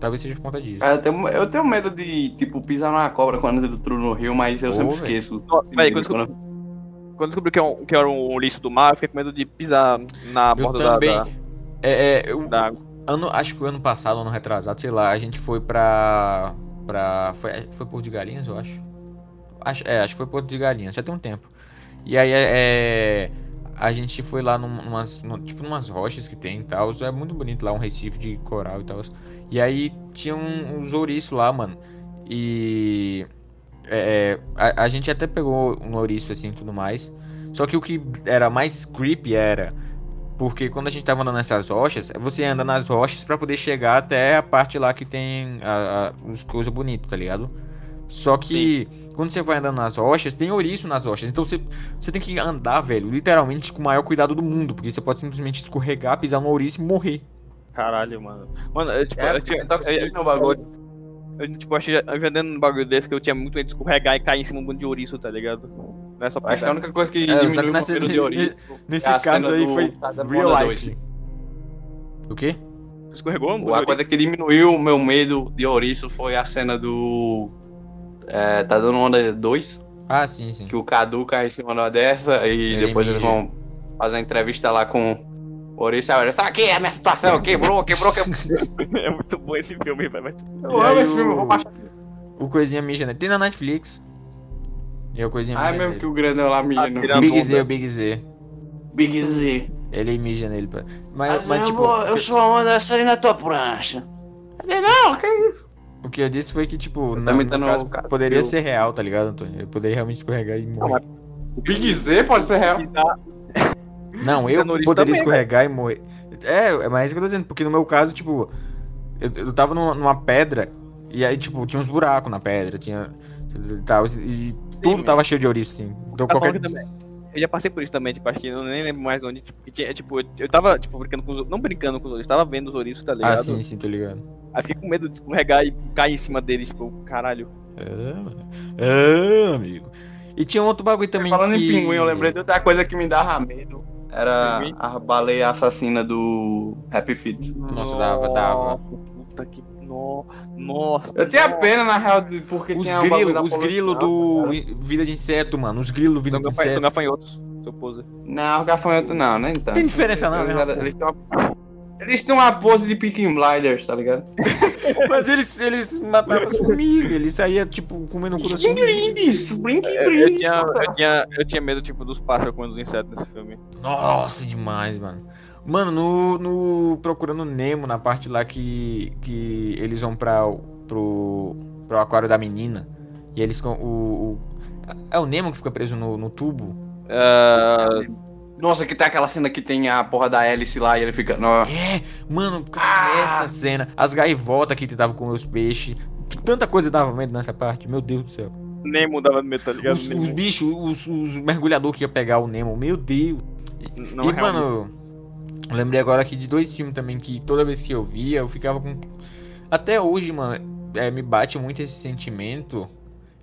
Talvez seja por conta disso.
Cara, eu, tenho, eu tenho medo de, tipo, pisar numa cobra quando eu entro no rio, mas eu
Ô,
sempre
velho.
esqueço.
Nossa, velho, quando,
Quando-
eu- quando descobri que, é um, que era um liço do mar, eu fiquei com medo de pisar na
Eu
borda da,
também.
da,
É, é, eu-
da água.
Ano, acho que o ano passado, ano retrasado, sei lá, a gente foi pra. pra foi, foi Porto de Galinhas, eu acho. acho. É, acho que foi Porto de Galinhas, já tem um tempo. E aí, é. A gente foi lá num- numas, nu- tipo, numas rochas que tem e tal. É muito bonito lá, um recife de coral e tal. E aí tinha um, uns ouriços lá, mano. E. é, a, a gente até pegou um ouriço assim e tudo mais. Só que o que era mais creepy era. Porque quando a gente tava andando nessas rochas, você anda nas rochas pra poder chegar até a parte lá que tem a, a, os coisas bonitas, tá ligado? Só que quando você vai andando nas rochas, tem ouriço nas rochas. Então você, você tem que andar, velho, literalmente com o maior cuidado do mundo. Porque você pode simplesmente escorregar, pisar no ouriço e morrer.
Caralho, mano. Mano, eu, tipo,
É,
eu tinha.
toxina o bagulho.
Eu, tipo, achei, eu já andando num bagulho desse que eu tinha muito medo de escorregar e cair em cima de um bando de ouriço, tá ligado? Não é só
Acho que a única coisa que
É,
diminuiu o
nessa-
meu medo de ouriço
Nesse
é a
caso
cena
aí
do
foi real life. O quê?
Escorregou? um
A coisa que diminuiu o meu medo de ouriço foi a cena do. É, tá dando onda 2,
Ah, sim, sim.
que o Cadu cai em cima da dessa e
Ele
depois eles vão fazer a entrevista lá com o ouriço. Aí, Isso aqui é a minha situação, quebrou, quebrou, quebrou.
é muito bom esse filme, velho. Mas...
Eu
E
amo esse filme, eu
o-
vou baixar.
O Coisinha Mija, né? Tem na Netflix. E é o Coisinha
Ah, é
Mija
mesmo
nele.
que o grandão lá mija
Ah,
no
Big
bunda.
Z, o Big Z.
Big Z.
Ele mija nele. pá. Mas,
Mas,
mas
eu,
tipo,
vou, eu sou uma dessa aí na tua prancha. Não, que isso?
o que eu disse foi que, tipo, na, no
tá no
caso,
caso,
poderia
eu-
ser real, tá ligado, Antônio? Eu poderia realmente escorregar e morrer.
mas-
O Big Z pode ser real.
Pisar-
Não, eu
é
poderia
também,
escorregar e morrer. É, é mais isso que eu tô dizendo, porque no meu caso, tipo, eu, eu tava numa, numa pedra e aí, tipo, tinha uns buracos na pedra, tinha. Tal, e tudo tava cheio de ouriço, assim. Então
Tá
qualquer.
Eu já passei por isso também, tipo, acho que eu nem lembro mais onde, tipo, que tinha, tipo, eu, tava, tipo, brincando com os não brincando com os ouriços, tava vendo os ouriços, tá ligado?
Ah, sim, sim, tô ligado.
Aí fiquei com medo de escorregar e cair em cima deles, tipo, caralho.
É, mano. É, amigo. E tinha um outro bagulho também.
Falando
que...
em pinguim, eu lembrei de outra coisa que me dava medo. Era
Pinguim?
a baleia assassina do Happy Feet.
Nossa, dava, dava.
Puta que. No... Nossa.
Eu tinha
nossa.
pena, na real, de- porque
Os
tinha o bagulho
grilos,
da
os grilos
tá
do
ligado?
Vida de Inseto, mano. Os grilos Vida de
são
Inseto.
gafanhotos, seu pose.
Não, os gafanhotos não, nem tanto.
Tem diferença não,
eles,
né?
eles, têm uma- Eles têm uma pose de Peaking Blinders, tá ligado?
Mas eles, eles matavam as formigas, eles saíam, tipo, comendo cu das
brindes! Brinque
Eu,
brindes!
tinha, eu, tinha, eu tinha medo, tipo, dos pássaros comendo os insetos nesse filme.
Nossa, demais, mano. Mano, no, no Procurando Nemo, na parte lá que, que eles vão pra, o- pro, pro aquário da menina, e eles com o, o- É o Nemo que fica preso no, no tubo?
Ah,
Nossa, que tem aquela cena que tem a porra da hélice lá e ele fica. Nó.
É, mano, cara,
Ah!
essa cena. As gaivotas que tentavam comer os peixes. Tanta coisa dava medo nessa parte, meu Deus do céu.
nem mudava de medo, tá ligado?
Os, os bichos, os, os mergulhadores que ia pegar o Nemo, meu Deus.
não
e,
é realmente.
mano, eu lembrei agora aqui de dois filmes também que toda vez que eu via, eu ficava com. Até hoje, mano, é, me bate muito esse sentimento.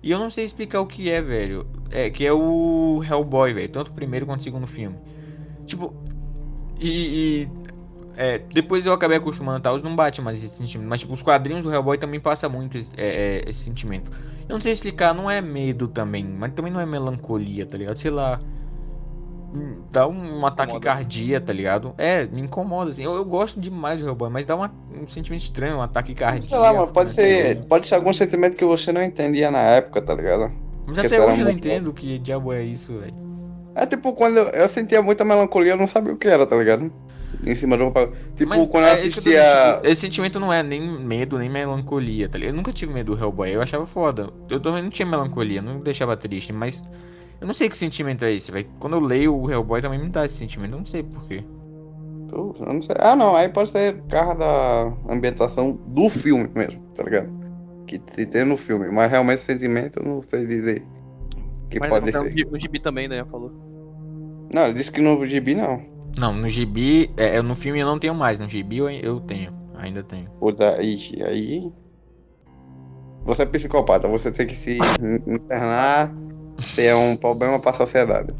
E eu não sei explicar o que é, velho. É, que é o Hellboy, velho. Tanto o primeiro quanto o segundo filme. Tipo. E. e, é, depois eu acabei acostumando tal, não bate mais esse sentimento. Mas, tipo, os quadrinhos do Hellboy também passa muito esse, é, é, esse sentimento. Eu não sei explicar, não é medo também, mas também não é melancolia, tá ligado? Sei lá. Dá um, ataque cardíaco, tá ligado? É, me incomoda, assim. Eu, eu gosto demais do Hellboy, mas dá uma- um sentimento estranho, um ataque cardíaco.
Sei lá, mano, pode
né,
ser,
tá ligado?
pode ser algum sentimento que você não entendia na época, tá ligado?
Mas
porque
até
será
hoje eu não entendo que diabo é isso, velho.
É tipo, quando eu, eu sentia muita melancolia, eu não sabia o que era, tá ligado? Em cima do papel. Tipo,
Mas
quando eu
é isso que tô
assistia.
dizendo, tipo, esse sentimento não é nem medo, nem melancolia, tá ligado? Eu nunca tive medo do Hellboy, eu achava foda. Eu também não tinha melancolia, não me deixava triste, mas. Eu não sei que sentimento é esse, velho. Quando eu leio o Hellboy também me dá esse sentimento, eu não sei porquê.
Eu não sei. Ah, não, aí pode ser carro da ambientação do filme mesmo, tá ligado? Que se tem no filme, mas realmente esse sentimento eu não sei dizer. Que
Mas
pode
não,
ser.
no gibi também, né? Falou.
Não, ele disse que no gibi não.
Não, no gibi, é, é, no filme eu não tenho mais, no gibi eu, eu tenho, ainda tenho.
Pois aí, aí. Você é psicopata, você tem que se in- internar, ser um problema pra sociedade.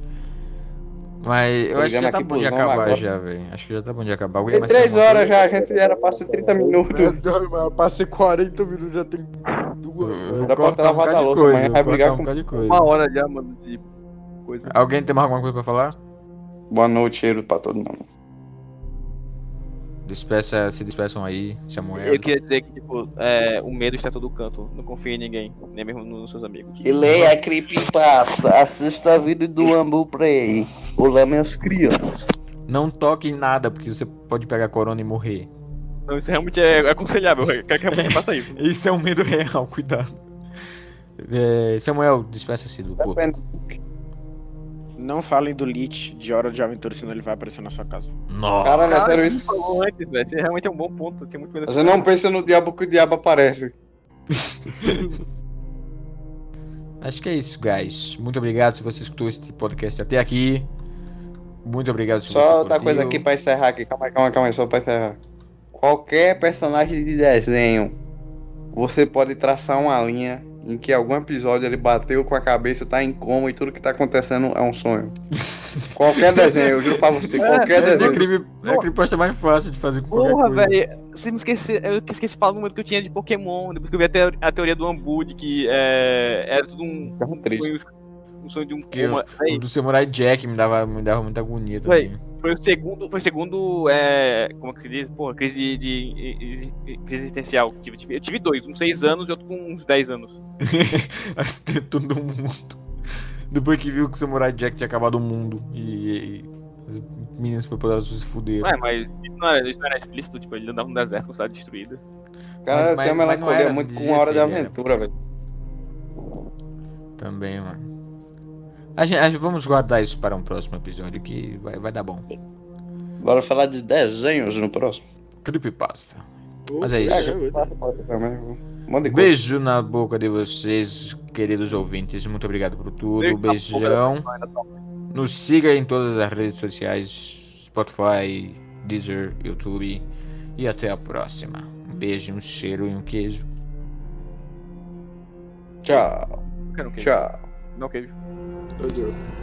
Mas eu acho que já tá bom de acabar
agora.
já, velho. Acho que já tá bom de acabar. Alguém
Tem
mais tem
três
alguma
horas
coisa?
já, a gente era pra ser 30 minutos.
Eu passei 40 minutos, já tem duas.
Dá pra lavado
bocado
a louça,
coisa,
amanhã
vou
vai brigar
um
com-
de coisa.
Uma hora já, mano, de coisa.
Alguém tem mais alguma coisa pra falar?
Boa noite, cheiro pra todo mundo.
Despeça, se despeçam aí, Samuel.
Eu queria dizer que, tipo, é, o medo está em todo canto. Não confie em ninguém, nem mesmo nos seus amigos.
E leia a creepypasta, assista a vídeo do Ambu Play. Olá, minhas crianças.
Não toque em nada, porque você pode pegar corona e morrer.
Não, isso realmente é é aconselhável. Eu quero que realmente faça isso.
Isso é um medo real, cuidado. É, Samuel, despeça-se do povo.
Não falem do Lich de Hora de Aventura, senão ele vai aparecer na sua casa.
Nossa.
Caralho, é
Cara,
sério
você
isso?
falou antes, velho. Isso realmente é um bom ponto. Tem muito
Você não pensa no diabo que o diabo aparece.
Acho que é isso, guys. Muito obrigado se você escutou esse podcast até aqui. Muito obrigado se você
Só outra
curtiu.
coisa aqui pra encerrar aqui. Calma aí, calma aí, calma aí, só pra encerrar. Qualquer personagem de desenho, você pode traçar uma linha em que algum episódio ele bateu com a cabeça, tá em coma e tudo que tá acontecendo é um sonho. qualquer desenho, eu juro pra você, qualquer
Essa é a
desenho.
é a creepypasta mais fácil de fazer com qualquer
Porra, velho. Você me esqueceu. Eu esqueci de falar do momento que eu tinha de Pokémon. Depois que eu vi a, teo- a teoria do Ambu, de que é, era tudo um,
Fica triste.
sonho, um sonho de um
Que
coma.
O
Véi,
do Samurai Jack me dava, me dava muita agonia também.
Foi o segundo. Foi o segundo. É, como é que se diz? Porra, crise de, de- de- crise existencial. que Eu tive, eu tive dois, uns 6 anos e outro com uns 10 anos.
Acho que todo mundo. Depois que viu que o Samurai Jack tinha acabado o mundo e, e as meninas superpoderosas se fuderam.
Ué, mas isso não, era, isso não era explícito, tipo, ele andava no deserto com a cidade destruída.
Cara,
Mas-
tem
mas-
uma
mas não
melancolia muito com uma hora
ele era.
aventura, velho.
Também, mano. A gente, a gente- vamos guardar isso para um próximo episódio que vai, vai dar bom.
Bora falar de desenhos no próximo.
Creepypasta. Mas é
É,
isso.
coisa.
Beijo na boca de vocês, queridos ouvintes. Muito obrigado por tudo. Beijão. Nos siga em todas as redes sociais: Spotify, Deezer, YouTube. E até a próxima. Um beijo, um cheiro e um queijo.
Tchau,
Quero um queijo.
tchau.
Não queijo.
Adeus.